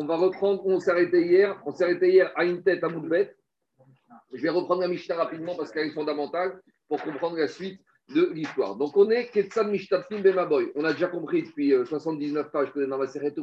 On va reprendre, on s'est arrêté hier, on s'est arrêté hier à une tête à Moudbet. Je vais reprendre la Mishnah rapidement parce qu'elle est fondamentale pour comprendre la suite de l'histoire. Donc on est Ketsan Mishtatfim Bemaboy. On a déjà compris depuis 79 euh, pages que dans la série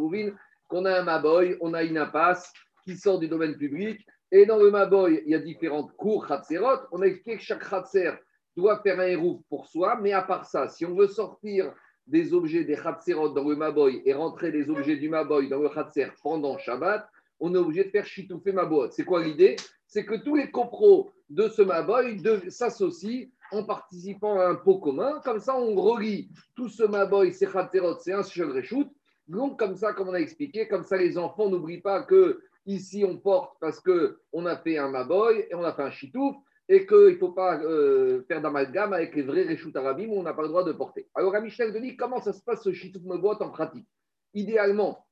qu'on a un Maboy, on a une impasse qui sort du domaine public. Et dans le Maboy, il y a différentes cours Khatserot. On a expliqué que chaque Khatser doit faire un hérouf pour soi, mais à part ça, si on veut sortir des objets des Khatserot dans le Maboy et rentrer des objets du Maboy dans le Khatser pendant Shabbat, on est obligé de faire Chitoufé Maboy. C'est quoi l'idée? C'est que tous les copros de ce Maboy s'associent en participant à un pot commun. Comme ça, on relie tout ce Maboy, c'est Khatserot, c'est un seul Reshoot. Donc, comme ça, comme on a expliqué, comme ça, les enfants n'oublient pas que ici, on porte parce qu'on a fait un Maboy et on a fait un Chitouf et qu'il ne faut pas euh, faire d'amalgame avec les vrais Réchout Arabim où on n'a pas le droit de porter. Alors, à Michel de dit comment ça se passe ce Chitouf Mebot en pratique? Idéalement,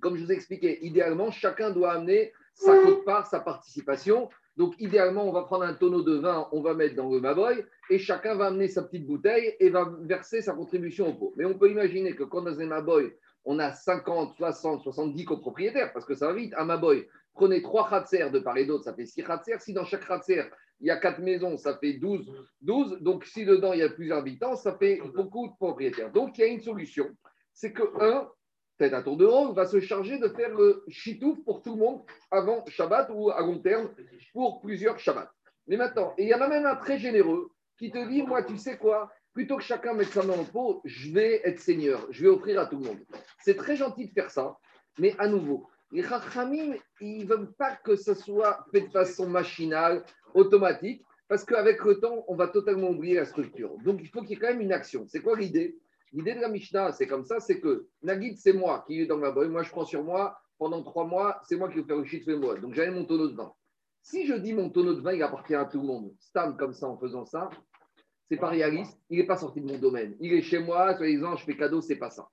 comme je vous ai expliqué, idéalement, chacun doit amener sa cote part, sa participation. Donc, idéalement, on va prendre un tonneau de vin, on va mettre dans le Maboy, et chacun va amener sa petite bouteille et va verser sa contribution au pot. Mais on peut imaginer que quand dans un Maboy, on a 50, 60, 70 copropriétaires, parce que ça va vite. À Maboy, prenez trois khatser de part et d'autre, ça fait 6 khatser. Si dans chaque khatser, il y a 4 maisons, ça fait 12, 12. Donc, si dedans, il y a plusieurs habitants, ça fait beaucoup de propriétaires. Donc, il y a une solution. C'est que, un, peut-être un tour de rôle, va se charger de faire le chitouf pour tout le monde avant Shabbat ou à long terme pour plusieurs Shabbats. Mais maintenant, il y en a même un très généreux qui te dit, moi, tu sais quoi? Plutôt que chacun mette sa main en pot, je vais être seigneur, je vais offrir à tout le monde. C'est très gentil de faire ça, mais à nouveau, les Chachamim, ils ne veulent pas que ce soit fait de façon machinale, automatique, parce qu'avec le temps, on va totalement oublier la structure. Donc, il faut qu'il y ait quand même une action. C'est quoi l'idée? L'idée de la Mishnah, c'est comme ça, c'est que Nagid, c'est moi qui est dans ma boîte. Moi, je prends sur moi, pendant trois mois, c'est moi qui vais faire le shit de moi. Donc, j'avais mon tonneau de vin. Si je dis mon tonneau de vin, il appartient à tout le monde, Stam comme ça en faisant ça, c'est pas réaliste, il n'est pas sorti de mon domaine. Il est chez moi, soit disant, je fais cadeau, c'est pas ça.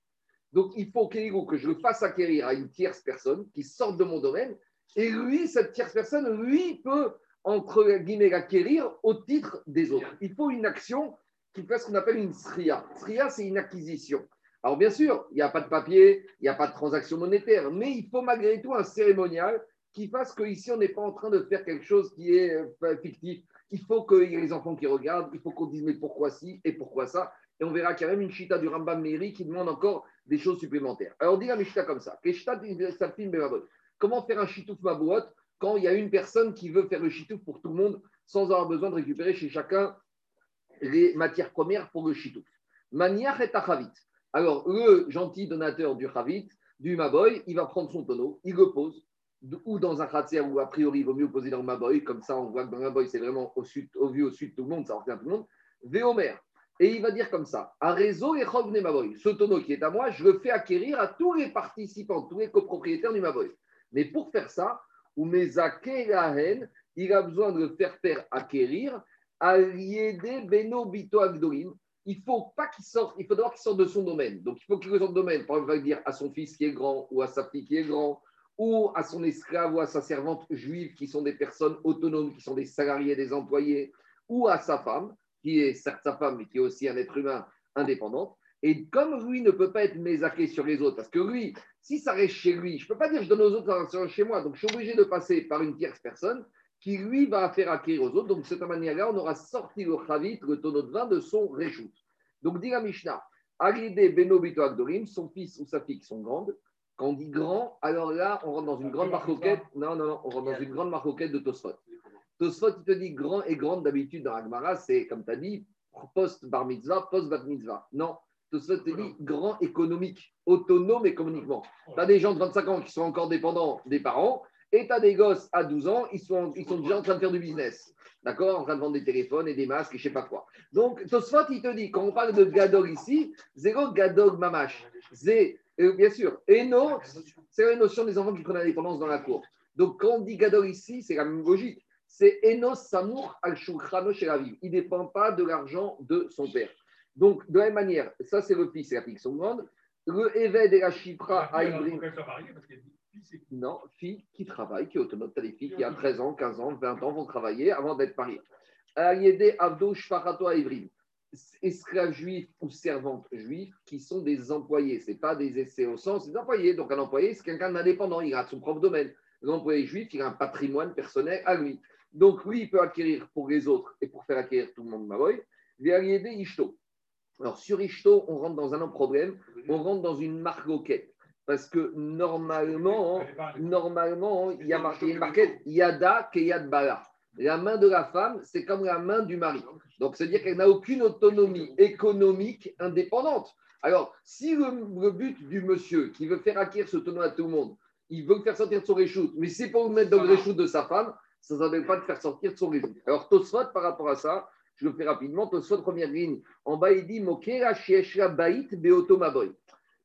Donc, il faut que je le fasse acquérir à une tierce personne qui sorte de mon domaine. Et lui, cette tierce personne, lui, peut, entre guillemets, l'acquérir au titre des autres. Il faut une action qui fait ce qu'on appelle une sria. Sria, c'est une acquisition. Alors, bien sûr, il n'y a pas de papier, il n'y a pas de transaction monétaire, mais il faut malgré tout un cérémonial qui fasse qu'ici, on n'est pas en train de faire quelque chose qui est euh, fictif il faut qu'il y ait les enfants qui regardent, il faut qu'on dise mais pourquoi ci et pourquoi ça? Et on verra qu'il y a même une chita du Rambam Meiri qui demande encore des choses supplémentaires. Alors, on dit la Mishita comme ça. Comment faire un chitouf mabouot quand il y a une personne qui veut faire le chitouf pour tout le monde sans avoir besoin de récupérer chez chacun les matières premières pour le chitouf Maniach et achavit. Alors, le gentil donateur du chavit, du maboy, il va prendre son tonneau, il le pose, ou dans un khatser où a priori il vaut mieux poser dans le Maboy, comme ça on voit que dans le Maboy c'est vraiment au, sud, au vu au sud tout le monde, ça revient tout le monde, Véomer. Et il va dire comme ça, un réseau et Maboy, ce tonneau qui est à moi, je le fais acquérir à tous les participants, tous les copropriétaires du Maboy. Mais pour faire ça, haine, il a besoin de le faire faire acquérir à Beno Bito Agdolim. Il faut pas qu'il sorte, il faut d'abord qu'il sorte de son domaine. Donc il faut qu'il sorte de domaine, par exemple, dire à son fils qui est grand ou à sa fille qui est grand ou à son esclave ou à sa servante juive qui sont des personnes autonomes, qui sont des salariés, des employés, ou à sa femme, qui est certes sa femme, mais qui est aussi un être humain indépendant. Et comme lui ne peut pas être mésaqué sur les autres, parce que lui, si ça reste chez lui, je ne peux pas dire je donne aux autres, ça reste chez moi. Donc je suis obligé de passer par une tierce personne qui, lui, va faire acquérir aux autres. Donc de cette manière-là, on aura sorti le chavit, le tonneau de vin, de son réchout. Donc dit la Mishnah, Alide Beno son fils ou sa fille qui sont grandes, quand on dit grand, alors là, on rentre dans une grande marcoquette. Non, non, non, on rentre dans une grande marcoquette de Tosfot. Tosfot, il te dit grand et grande d'habitude dans Agmara, c'est comme tu as dit, post-bar mitzvah, post-bat mitzvah. Non, Tosfot te dit grand économique, autonome économiquement. Tu as des gens de 25 ans qui sont encore dépendants des parents et tu as des gosses à 12 ans, ils sont, ils sont déjà en train de faire du business. D'accord? En train de vendre des téléphones et des masques et je ne sais pas quoi. Donc, Tosfot, il te dit, quand on parle de Gadog ici, zéro Gadog Mamash. C'est bien sûr, Eno, c'est la notion des enfants qui prennent l'indépendance dans la cour. Donc, quand on dit Gadol ici, c'est la même logique. C'est Enos Samour al Shulchano chez la vie. Il ne dépend pas de l'argent de son père. Donc, de la même manière, ça c'est le fils, c'est la fille qui sont grandes. Le Eved et la Chipra à Ibrim. Non, fille qui travaille, qui est autonome. Tu as des filles qui, à 13 ans, 15 ans, 20 ans, vont travailler avant d'être mariées. Ayede Shfarato à Ibrim. esclaves juifs ou servantes juives qui sont des employés. Ce pas des essais au sens, des employés. Donc un employé, c'est quelqu'un d'indépendant, il a son propre domaine. L'employé juif, il a un patrimoine personnel à lui. Donc lui, il peut acquérir pour les autres et pour faire acquérir tout le monde Maboy, aider Ishto. Alors sur Ishto, on rentre dans un problème, on rentre dans une marque loquette. Parce que normalement, normalement, il y a marqué une marquette Yada Keyad Bala. La main de la femme, c'est comme la main du mari. Donc, c'est-à-dire qu'elle n'a aucune autonomie économique indépendante. Alors, si le, but du monsieur qui veut faire acquérir ce tonneau à tout le monde, il veut le faire sortir de son réchoute, mais c'est pour le mettre dans le réchoute de sa femme, ça ne s'appelle pas de faire sortir de son réchoute. Alors, Tosfot, par rapport à ça, je le fais rapidement, Tosfot, première ligne, en bas, il dit.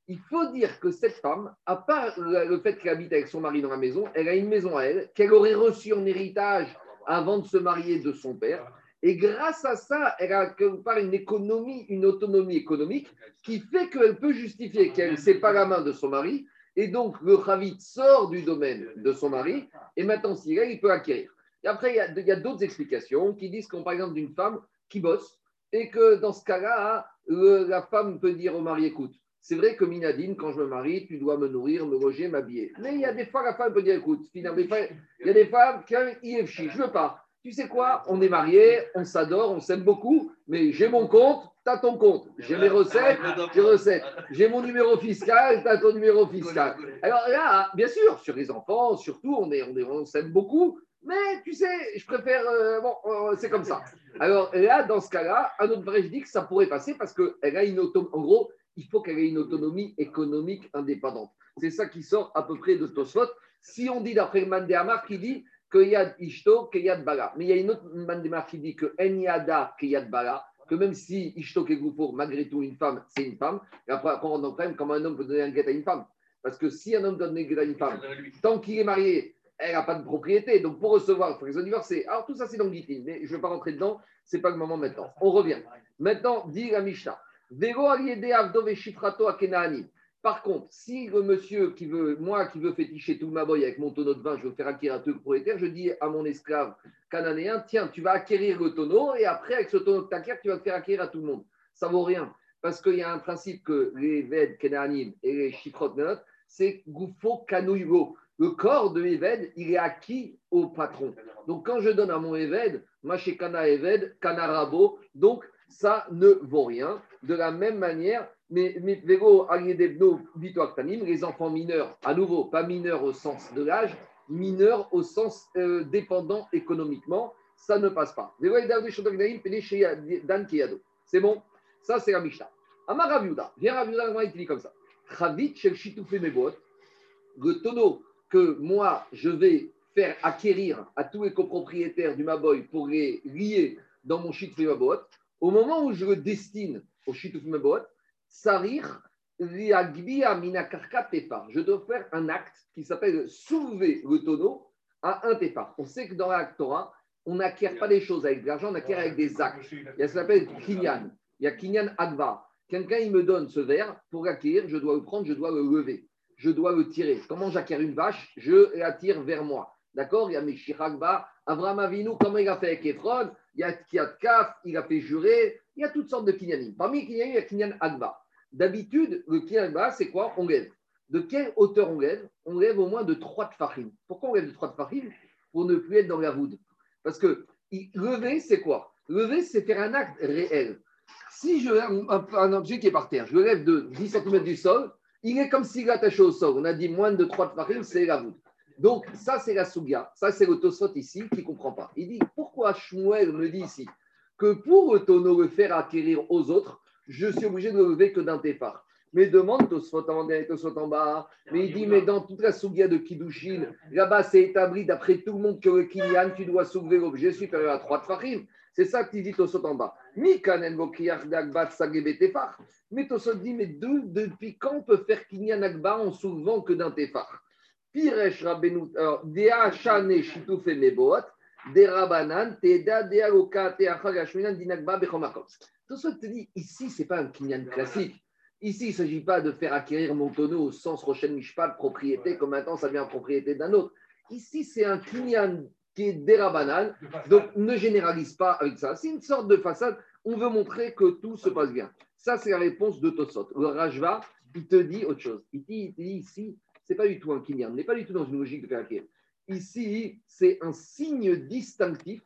Il faut dire que cette femme, à part le fait qu'elle habite avec son mari dans la maison, elle a une maison à elle, qu'elle aurait reçu en héritage avant de se marier de son père. Et grâce à ça, elle a quelque part une économie, une autonomie économique qui fait qu'elle peut justifier qu'elle ne pas la main de son mari. Et donc, le Khavit sort du domaine de son mari. Et maintenant, s'il a, il peut acquérir. Et après, il y a, d'autres explications qui disent qu'on parle exemple d'une femme qui bosse et que dans ce cas-là, la femme peut dire au mari écoute, c'est vrai que Minadine, quand je me marie, tu dois me nourrir, me loger, m'habiller. Mais il y a des fois, la femme peut dire écoute, finalement, il y a des femmes qui ont IFC, je veux pas. Tu sais quoi? On est mariés, on s'adore, on s'aime beaucoup, mais j'ai mon compte, tu as ton compte. J'ai mes recettes, j'ai recettes. J'ai mon numéro fiscal, tu as ton numéro fiscal. Alors là, bien sûr, sur les enfants, surtout, on est, on s'aime beaucoup, mais tu sais, je préfère. Euh, bon, euh, c'est comme ça. Alors là, dans ce cas-là, un autre vrai, je dis que ça pourrait passer parce qu'elle a une auto. En gros, il faut qu'elle ait une autonomie économique indépendante. C'est ça qui sort à peu près de Tosfot. Si on dit d'après Mandéamar qui dit qu'il y a Ishto, qu'il y a Bala. Mais il y a une autre Mandéamar qui dit que Enyada, qu'il y a Bala, que même si Ishto pour malgré tout une femme, c'est une femme. Et après, on rentre quand même comment un homme peut donner un guet à une femme. Parce que si un homme donne un guet à une femme, tant qu'il est marié, elle n'a pas de propriété. Donc pour recevoir, il faut qu'ils divorcer. Alors tout ça, c'est dans le mais je ne vais pas rentrer dedans. Ce n'est pas le moment maintenant. On revient. Maintenant, dit la Mishnah. Par contre, si le monsieur qui veut, moi qui veux féticher tout ma boy avec mon tonneau de vin, je veux faire acquérir un truc propriétaire, je dis à mon esclave cananéen, tiens, tu vas acquérir le tonneau et après, avec ce tonneau que tu tu vas le faire acquérir à tout le monde. Ça vaut rien. Parce qu'il y a un principe que les Veds Kenanim et les Shifrot c'est Goufo Kanouigo. Le corps de Eved, il est acquis au patron. Donc, quand je donne à mon Eved, Machekana Eved, Kanarabo, donc ça ne vaut rien. De la même manière, les enfants mineurs, à nouveau, pas mineurs au sens de l'âge, mineurs au sens euh, dépendant économiquement, ça ne passe pas. C'est bon? Ça, c'est la Mishnah. Amar Raviuda, viens Raviuda, il dit comme ça. Le tonneau que moi, je vais faire acquérir à tous les copropriétaires du Maboy pour les lier dans mon Shitufé au moment où je le destine au Shituf Mebot, Sarir je dois faire un acte qui s'appelle soulever le tonneau à un tefar. On sait que dans la Torah, on n'acquiert pas des choses avec de l'argent, on acquiert avec des actes. Il y a ce qu'on appelle kinyan. Il y a kinyan adva. Quelqu'un, il me donne ce verre, pour l'acquérir, je dois le prendre, je dois le lever, je dois le tirer. Comment j'acquiers une vache Je la tire vers moi. D'accord? Il y a Meshiragba, Avraham Avinu, comment il a fait avec Ephron? Il y a Kiat Kaf, il a fait jurer, il y a toutes sortes de kinyanim. Parmi les kinyanim, il y a kinyan Agba. D'habitude, le kinyan Agba, c'est quoi? On lève. De quelle hauteur on lève? On lève au moins de 3 tfachim. Pourquoi on lève de 3 tfachim Pour ne plus être dans la voûte. Parce que lever, c'est quoi? Lever, c'est faire un acte réel. Si je lève un, objet qui est par terre, je le lève de 10 cm du sol, il est comme s'il est attaché au sol. On a dit moins de 3 tfachim, c'est la voûte. Donc, ça, c'est la Souga. Ça, c'est le Tosfot ici qui ne comprend pas. Il dit pourquoi Shmuel me dit ici que pour le tonneau le faire acquérir aux autres, je suis obligé de le lever que d'un tefar. Mais demande Tosfot en Tosfot en bas. Mais il dit mais dans toute la Souga de Kiddushin, là-bas, c'est établi d'après tout le monde que le Kinyan, tu dois soulever l'objet supérieur à 3 tefachim. C'est ça qu'il dit Tosfot en bas. Mais Tosfot dit mais depuis quand on peut faire Kinyan Agba en soulevant que d'un tefar Piresh Rabbeinu, alors, Dea Shane Shituf Meboat, Des Rabanan, Teda Dea Loka, Tea Chagashminan, Dinagba, Bechomakom. Tout ça te dit, ici, ce n'est pas un kinyan classique. Ici, il ne s'agit pas de faire acquérir mon tonneau au sens Rochen Mishpat, propriété, comme maintenant ça devient propriété d'un autre. Ici, c'est un kinyan qui est derabanan, donc ne généralise pas avec ça. C'est une sorte de façade, On veut montrer que tout se passe bien. Ça, c'est la réponse de Tosot. Le Rajva, il te dit autre chose. Il dit, ici, c'est pas du tout un kinyan, on n'est pas du tout dans une logique de caractère. Ici, c'est un signe distinctif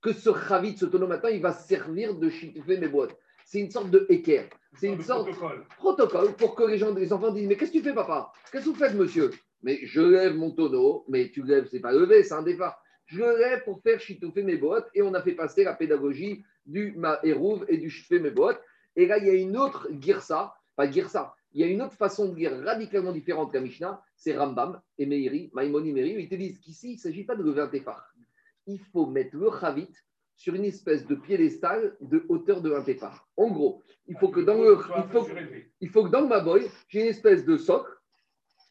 que ce Chavit, ce tonneau matin, il va servir de chitufé mes boîtes. C'est une sorte de équerre. C'est une sorte de protocole. pour que les gens, les enfants disent Mais qu'est-ce que tu fais, papa? Qu'est-ce que vous faites, monsieur? Mais je lève mon tonneau, mais tu lèves, c'est pas levé, c'est un départ. Je lève pour faire chitouffer mes boîtes et on a fait passer la pédagogie du Mahérouv et du chitouffer mes boîtes. Et là, il y a une autre girsa, pas girsa, il y a une autre façon de lire radicalement différente qu'à Mishnah, c'est Rambam et Meiri, Maimoni Meiri, ils te disent qu'ici, il ne s'agit pas de lever un. Il faut mettre le chavit sur une espèce de piédestal de hauteur de un tefar. En gros, il faut que dans le, il faut, il faut que dans le Maboy, j'ai une espèce de socle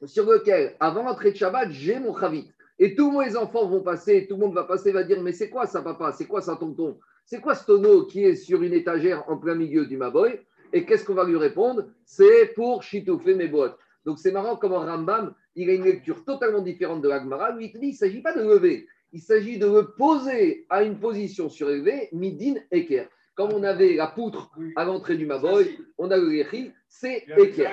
sur lequel, avant l'entrée de Shabbat, j'ai mon chavit. Et tous mes enfants vont passer, tout le monde va passer, va dire Mais c'est quoi ça, papa? C'est quoi ça, tonton? C'est quoi ce tonneau qui est sur une étagère en plein milieu du Maboy Et qu'est-ce qu'on va lui répondre? C'est pour chitouffer mes boîtes. Donc c'est marrant comment Rambam, il a une lecture totalement différente de l'Agmara. Lui, il dit il ne s'agit pas de lever, il s'agit de le poser à une position surélevée, midin eker. Comme on avait la poutre à l'entrée du Maboy, on a le Yechi, c'est eker.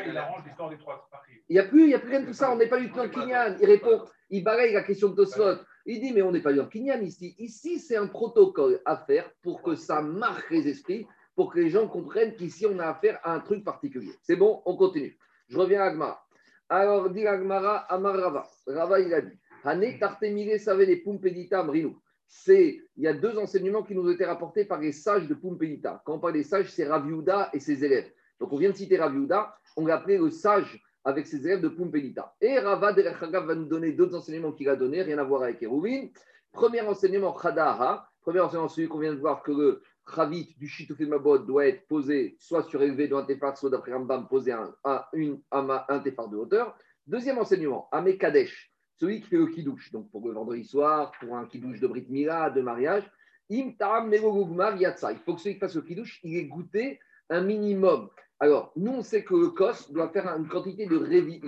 Il n'y a plus, il n'y a plus rien de tout ça, on n'est pas du tout en Kinyan. Il répond, il balaye la question de Tosfot. Il dit, mais on n'est pas en Kinyan ici. Ici, c'est un protocole à faire pour que ça marque les esprits, pour que les gens comprennent qu'ici, on a affaire à un truc particulier. C'est bon, on continue. Je reviens à Agmara. Alors, dit Agmara, Amar Rava. Rava, il a dit, Hane Tartemire Savene Pumpedita Mrinou. C'est, il y a deux enseignements qui nous ont été rapportés par les sages de Pumpedita. Quand on parle des sages, c'est Raviuda et ses élèves. Donc, on vient de citer Raviuda, on l'a appelé le sage avec ses élèves de Pumpedita. Et Rava va nous donner d'autres enseignements qu'il a donnés, rien à voir avec Hérouvin. Premier enseignement, Khadaha. Premier enseignement, celui qu'on vient de voir que le Chavit du Mabot doit être posé soit surélevé dans un tefar, soit d'après Rambam posé un, un, un, tefar de hauteur. Deuxième enseignement, Amé Kadesh, celui qui fait le kidouche. Donc pour le vendredi soir, pour un kidouche de Brit Mila, de mariage, Il faut que celui qui fasse le kidouche, il ait goûté un minimum alors, nous, on sait que le COS doit faire une quantité de Révit.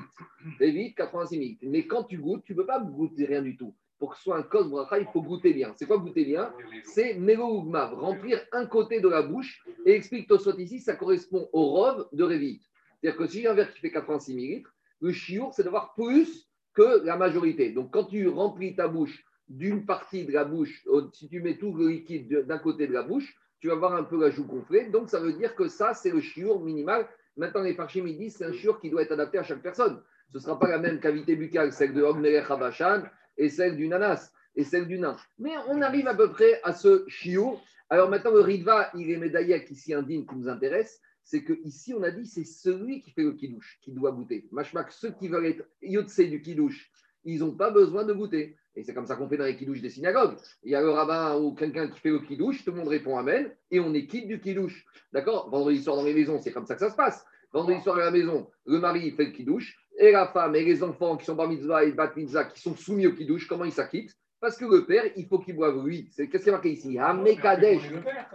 Révit, 86 minutes. Mais quand tu goûtes, tu ne peux pas goûter rien du tout. Pour que ce soit un COS il faut goûter bien. C'est quoi goûter bien? C'est Melougmav, remplir un côté de la bouche. Et explique soit ici, ça correspond au rov de Révit. C'est-à-dire que si j'ai un verre qui fait 86 millilitres, le chiour, c'est d'avoir plus que la majorité. Donc, quand tu remplis ta bouche d'une partie de la bouche, si tu mets tout le liquide d'un côté de la bouche, tu vas voir un peu la joue gonflée. Donc, ça veut dire que ça, c'est le chiour minimal. Maintenant, les parchim, disent c'est un chiour qui doit être adapté à chaque personne. Ce ne sera pas la même cavité buccale, celle de Ogmelech Habashan et celle du nanas et celle du nain. Mais on arrive à peu près à ce chiour. Alors maintenant, le ridva, il est médaillé ici un digne qui nous intéresse. C'est que ici, on a dit, c'est celui qui fait le kidouche qui doit goûter. Machmak, ceux qui veulent être yotse du kidouche, ils n'ont pas besoin de goûter. Et c'est comme ça qu'on fait dans les kidouches des synagogues. Il y a le rabbin ou quelqu'un qui fait le kidouche, tout le monde répond Amen, et on est quitte du kidouche. D'accord? Vendredi soir dans les maisons, c'est comme ça que ça se passe. Vendredi soir à la maison, le mari fait le kidouche, et la femme et les enfants qui sont bar mitzvah et bat mitzvah qui sont soumis au kidouche, comment ils s'acquittent? Parce que le père, il faut qu'il boive lui. Qu'est-ce qui est marqué ici? Hamekadesh.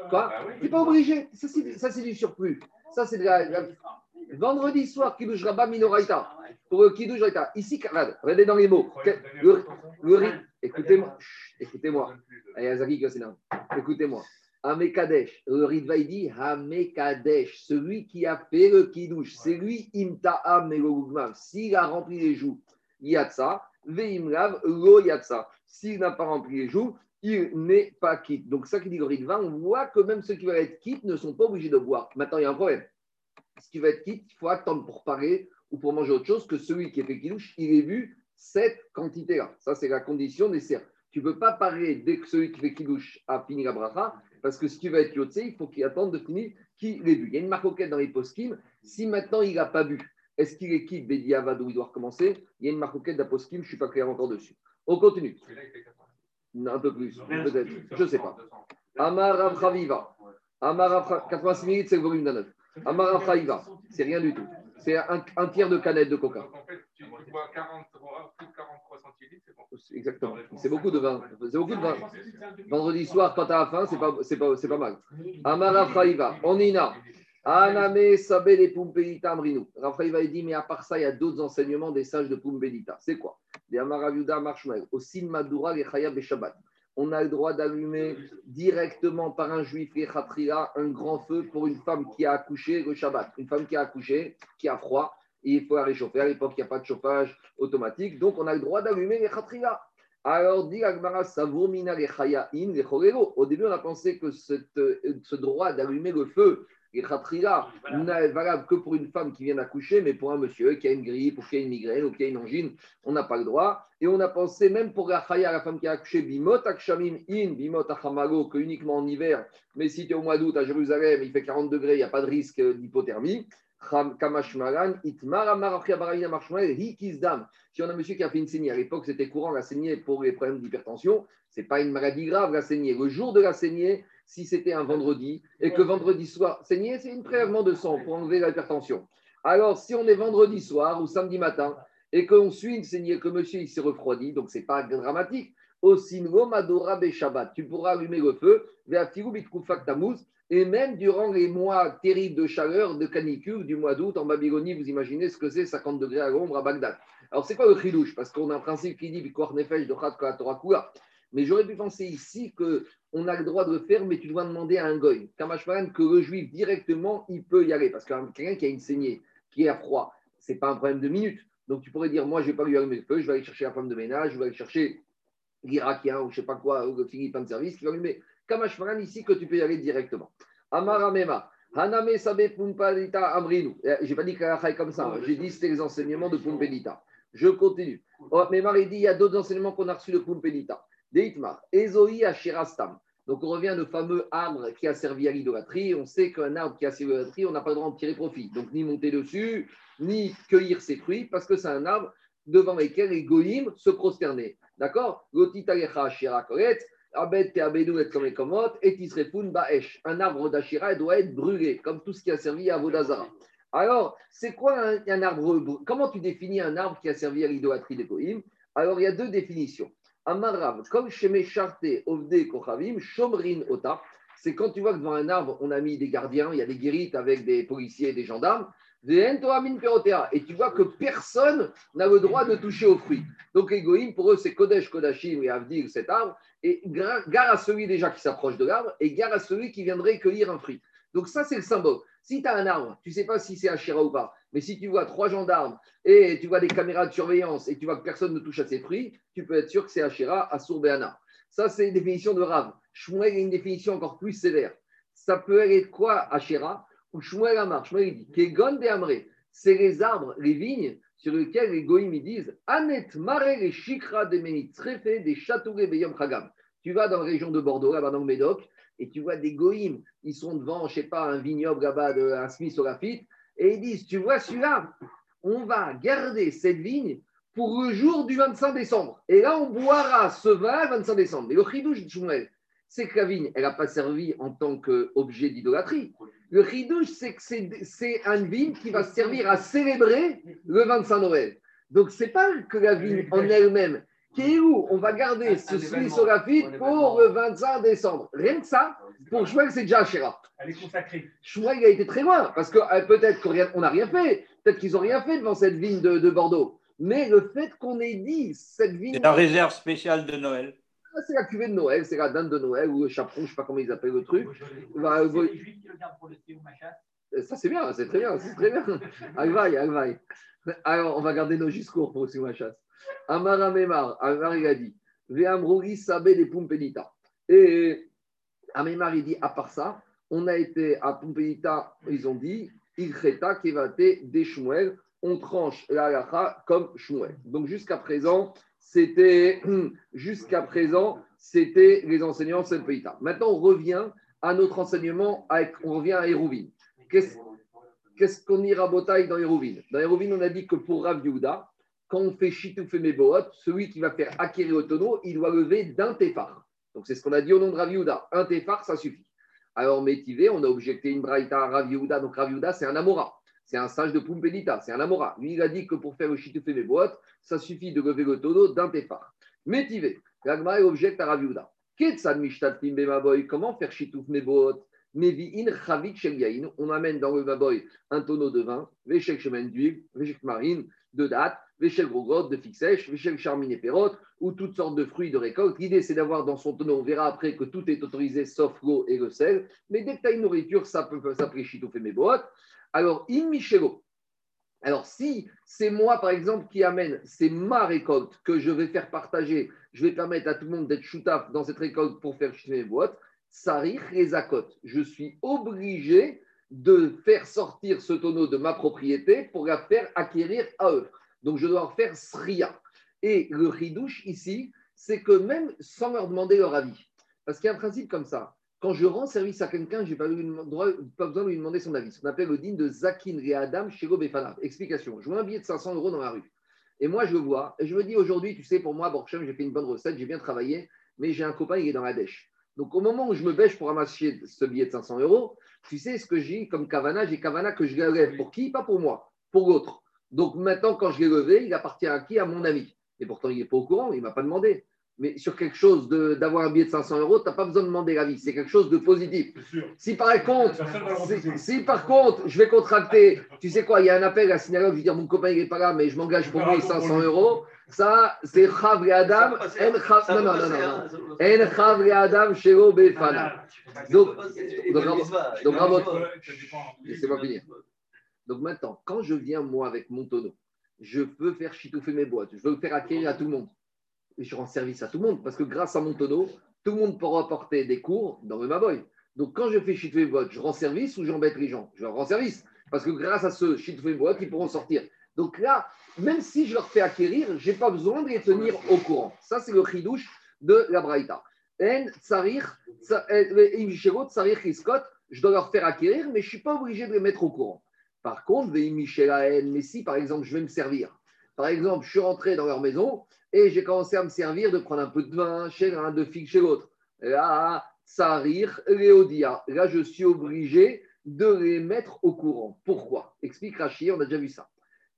Quoi? Il n'est pas obligé. Ça, c'est du surplus. Ça, c'est de la, Vendredi soir, Kiddush Rabba Minoraita. Pour le Kiddush Raita. Ici, regardez dans les mots. Le, écoutez-moi. Écoutez-moi. Écoutez-moi. Amekadesh. Le Ritva, dit Amekadesh. Celui qui a fait le Kiddush. C'est lui, Imta'a Melogugmav. S'il a rempli les joues, Yatsa. Veimlav, Lo Yatsa. S'il n'a pas rempli les joues, il n'est pas quitte. Donc, ça qui dit le Ritva, on voit que même ceux qui veulent être quitte ne sont pas obligés de boire. Maintenant, il y a un problème ce qui va être quitte, il faut attendre pour parer ou pour manger autre chose que celui qui est fait kidouche, il ait vu cette quantité-là. Ça, c'est la condition nécessaire. Tu ne peux pas parer dès que celui qui fait kidouche a fini la bracha, parce que ce qui va être yotse, il faut qu'il attende de finir qu'il ait bu. Il y a une marque dans les poskim. Si maintenant il n'a pas bu, est-ce qu'il est quitte? Bédiavad où il doit recommencer? Il y a une marque d'Aposkim, je ne suis pas clair encore dessus. On continue. Un peu plus, peut-être. Je ne sais pas. Amar Avraviva. Amar 86 minutes, c'est le volume d'un Amara Faïva, c'est rien du tout. C'est un, tiers de canette de coca. Donc en fait, tu bois 43, plus de 43 centilitres, c'est bon. Exactement. C'est beaucoup de vin. C'est beaucoup de vin. Vendredi soir, quand tu as faim, c'est pas, c'est pas, c'est pas mal. Amara Faïva, Onina. Aname Sabé les Pumpedita Amrinu. Raphaïva dit, mais à part ça, il y a d'autres enseignements des sages de Pumpedita. C'est quoi Des Amara Viuda Marshmallow. Au Madura, les Chayab et Shabbat on a le droit d'allumer directement par un juif les un grand feu pour une femme qui a accouché le Shabbat. Une femme qui a accouché, qui a froid, et il faut la réchauffer. À l'époque, il n'y a pas de chauffage automatique, donc on a le droit d'allumer les khatria. Alors, dit Agmara, Savomina les in les Au début, on a pensé que ce droit d'allumer le feu et khatria n'est valable que pour une femme qui vient d'accoucher, mais pour un monsieur qui a une grippe, ou qui a une migraine, ou qui a une angine, on n'a pas le droit. Et on a pensé, même pour la la femme qui a accouché, bimot akshamim in, bimot achamago, que uniquement en hiver, mais si tu es au mois d'août à Jérusalem, il fait 40 degrés, il n'y a pas de risque d'hypothermie. Si on a un monsieur qui a fait une saignée, à l'époque c'était courant la saignée pour les problèmes d'hypertension, ce n'est pas une maladie grave la saignée. Le jour de la saignée, si c'était un vendredi et que vendredi soir, saigner, c'est une prélèvement de sang pour enlever l'hypertension. Alors, si on est vendredi soir ou samedi matin et qu'on suit une saignée, que monsieur il s'est refroidi, donc c'est pas dramatique. Aussi, Shabbat, tu pourras allumer le feu, et même durant les mois terribles de chaleur, de canicule du mois d'août en Babylonie, vous imaginez ce que c'est 50 degrés à l'ombre à Bagdad. Alors, c'est quoi le chidouche? Parce qu'on a un principe qui dit Mais j'aurais pu penser ici que on a le droit de le faire, mais tu dois demander à un goy. que le juif directement, il peut y aller. Parce que quelqu'un qui a une saignée, qui est à froid, ce n'est pas un problème de minutes. Donc tu pourrais dire, moi, je ne vais pas lui allumer le feu, je vais aller chercher la femme de ménage, je vais aller chercher l'Irakien ou je ne sais pas quoi, ou le Philippin de service qui va allumer. Kamashmaran, ici, que tu peux y aller directement. Amara Haname Sabe Pumpedita Amrinu. Eh, je n'ai pas dit qu'il est comme ça, hein. j'ai dit c'était les enseignements de Pumpedita. Je continue. Oh, mais Marie dit il y a d'autres enseignements qu'on a reçus de Pumpedita. Deitmar, Ezoi Ashirastam. Donc on revient au fameux arbre qui a servi à l'idolâtrie. On sait qu'un arbre qui a servi à l'idolâtrie, on n'a pas le droit de tirer profit. Donc ni monter dessus, ni cueillir ses fruits, parce que c'est un arbre devant lequel les goïms se prosternaient. D'accord? Un arbre d'Ashira doit être brûlé, comme tout ce qui a servi à Vodazara. Alors, c'est quoi un, arbre Comment tu définis un arbre qui a servi à l'idolâtrie des Goïm Alors, il y a deux définitions. Amarav, comme chez Charte Ovde Kochavim, Shomrin Ota, c'est quand tu vois devant un arbre, on a mis des gardiens, il y a des guérites avec des policiers et des gendarmes, et tu vois que personne n'a le droit de toucher aux fruits. Donc, les pour eux, c'est Kodesh, Kodashim et Avdil, cet arbre, et gare à celui déjà qui s'approche de l'arbre, et gare à celui qui viendrait cueillir un fruit. Donc, ça, c'est le symbole. Si tu as un arbre, tu ne sais pas si c'est Ashira ou pas, mais si tu vois trois gendarmes et tu vois des caméras de surveillance et tu vois que personne ne touche à ses fruits, tu peux être sûr que c'est Ashira à Sourbeana. Ça, c'est une définition de Rav. Shmuel a une définition encore plus sévère. Ça peut être quoi Ashira Ou Shmuel Amar Shmuel dit Kegon de Amre, c'est les arbres, les vignes sur lesquels les goïms disent Anet mare les shikra de menitrefe des châteaux beyom chagam. Tu vas dans la région de Bordeaux, là-bas dans le Médoc, et tu vois des goïms, ils sont devant, je sais pas, un vignoble là-bas, de, un Smith au Lafitte, et ils disent, tu vois celui-là, on va garder cette vigne pour le jour du 25 décembre. Et là, on boira ce vin le 25 décembre. Et le chidouche de c'est que la vigne, elle n'a pas servi en tant qu'objet d'idolâtrie. Le chidouche, c'est que c'est une vigne qui va servir à célébrer le 25 Noël. Donc, ce n'est pas que la vigne en elle-même, qui est où On va garder ce au pour le 25 décembre. Rien que ça, pour Shmuel, c'est déjà Asherah. Elle est consacrée. Shmuel a été très loin, parce que euh, peut-être qu'on n'a rien fait. Peut-être qu'ils n'ont rien fait devant cette vigne de, Bordeaux. Mais le fait qu'on ait dit cette vigne. C'est la réserve spéciale de Noël. Ah, c'est la cuvée de Noël, c'est la dinde de Noël ou le chaperon, je ne sais pas comment ils appellent le truc. Bah, ça, c'est bien, c'est très bien, c'est très bien. Agvaï, Agvaï. Alors, on va garder nos juscours pour aussi ma chasse. Amara Memar, Amar il a dit, Veamrogi Sabé des Pumpedita. Et Amemar il dit, à part ça, on a été à Pumpedita, ils ont dit, Ilcheta Kevate des Shmuel, on tranche la comme Shmuel. Donc jusqu'à présent, c'était jusqu'à présent, c'était les enseignants de. Maintenant, on revient à notre enseignement, avec, on revient à Hérouvine. Qu'est-ce qu'on ira botaille dans Hérouvine? Dans Hérouvine, on a dit que pour Rav Yehuda, quand on fait Chitouf et celui qui va faire acquérir au tonneau, il doit lever d'un téphar. Donc c'est ce qu'on a dit au nom de Rav Un téphar, ça suffit. Alors, Métivé, on a objecté une braïta à Rav Donc Rav c'est un Amora. C'est un sage de Pumpedita, c'est un Amora. Lui, il a dit que pour faire le Chitouf et ça suffit de lever le tonneau d'un téphar. Métivé, l'agma objecte à Rav Yehuda. Comment faire Chitouf Meboot on amène dans le baboy un tonneau de vin, l'échec chemin d'huile, l'échec marine, de date, Véchel Grogrot, de figue sèche, Véchel Charmine et Perrotte, ou toutes sortes de fruits de récolte. L'idée, c'est d'avoir dans son tonneau, on verra après que tout est autorisé sauf l'eau et le sel. Mais dès que tu as une nourriture, ça peut s'appeler Chitouf et Méboat. Alors, in Michelo. Alors, si c'est moi, par exemple, qui amène, c'est ma récolte que je vais faire partager, je vais permettre à tout le monde d'être choutaf dans cette récolte pour faire Chitouf et Méboat, Sarich les accotes. Je suis obligé de faire sortir ce tonneau de ma propriété pour la faire acquérir à eux. Donc, je dois faire sria. Et le ridouche ici, c'est que même sans leur demander leur avis, parce qu'il y a un principe comme ça, quand je rends service à quelqu'un, je n'ai pas, pas, besoin de lui demander son avis. Ce qu'on appelle le din de Zakin et Adam chez Befanav. Explication. Je vois un billet de 500 euros dans la rue. Et moi, je le vois. Et je me dis aujourd'hui, tu sais, pour moi, Borchem, j'ai fait une bonne recette, j'ai bien travaillé, mais j'ai un copain, il est dans la dèche. Donc, au moment où je me bêche pour ramasser ce billet de 500 euros, tu sais ce que j'ai comme Kavana? J'ai Kavana que je lève. Pour qui? Pas pour moi, pour l'autre. Donc, maintenant, quand je l'ai levé, il appartient à qui? À mon ami. Et pourtant, il n'est pas au courant, il ne m'a pas demandé. Mais sur quelque chose d'avoir un billet de 500 euros, tu n'as pas besoin de demander l'avis. C'est quelque chose de positif. Si par contre, si, par contre, je vais contracter, tu sais quoi, il y a un appel à la synagogue, je vais dire mon copain il n'est pas là, mais je m'engage pour lui 500 euros. Ça, c'est Chav et Adam. Non, non, non, non. En Chav et Adam, Shelo Befana. Donc, donc, laissez-moi finir. Donc maintenant, quand je viens moi avec mon tonneau, je peux faire chitouffer mes boîtes, je veux faire acquérir à tout le monde. Et je rends service à tout le monde parce que grâce à mon tonneau, tout le monde pourra apporter des cours dans le Maboy. Donc quand je fais chitouffer mes boîtes, je rends service ou j'embête les gens? Je leur rends service parce que grâce à ce chitouffer mes boîtes, ils pourront sortir. Donc là, même si je leur fais acquérir, je n'ai pas besoin de les tenir au courant. Ça, c'est le chidouche de la Braïta. Tsarir, je dois leur faire acquérir, mais je ne suis pas obligé de les mettre au courant. Par contre, mais si par exemple je vais me servir, par exemple, je suis rentré dans leur maison et j'ai commencé à me servir de prendre un peu de vin chez l'un, de figue chez l'autre. Là, Sarir, Léodia. Là, je suis obligé de les mettre au courant. Pourquoi? Explique Rachid, on a déjà vu ça.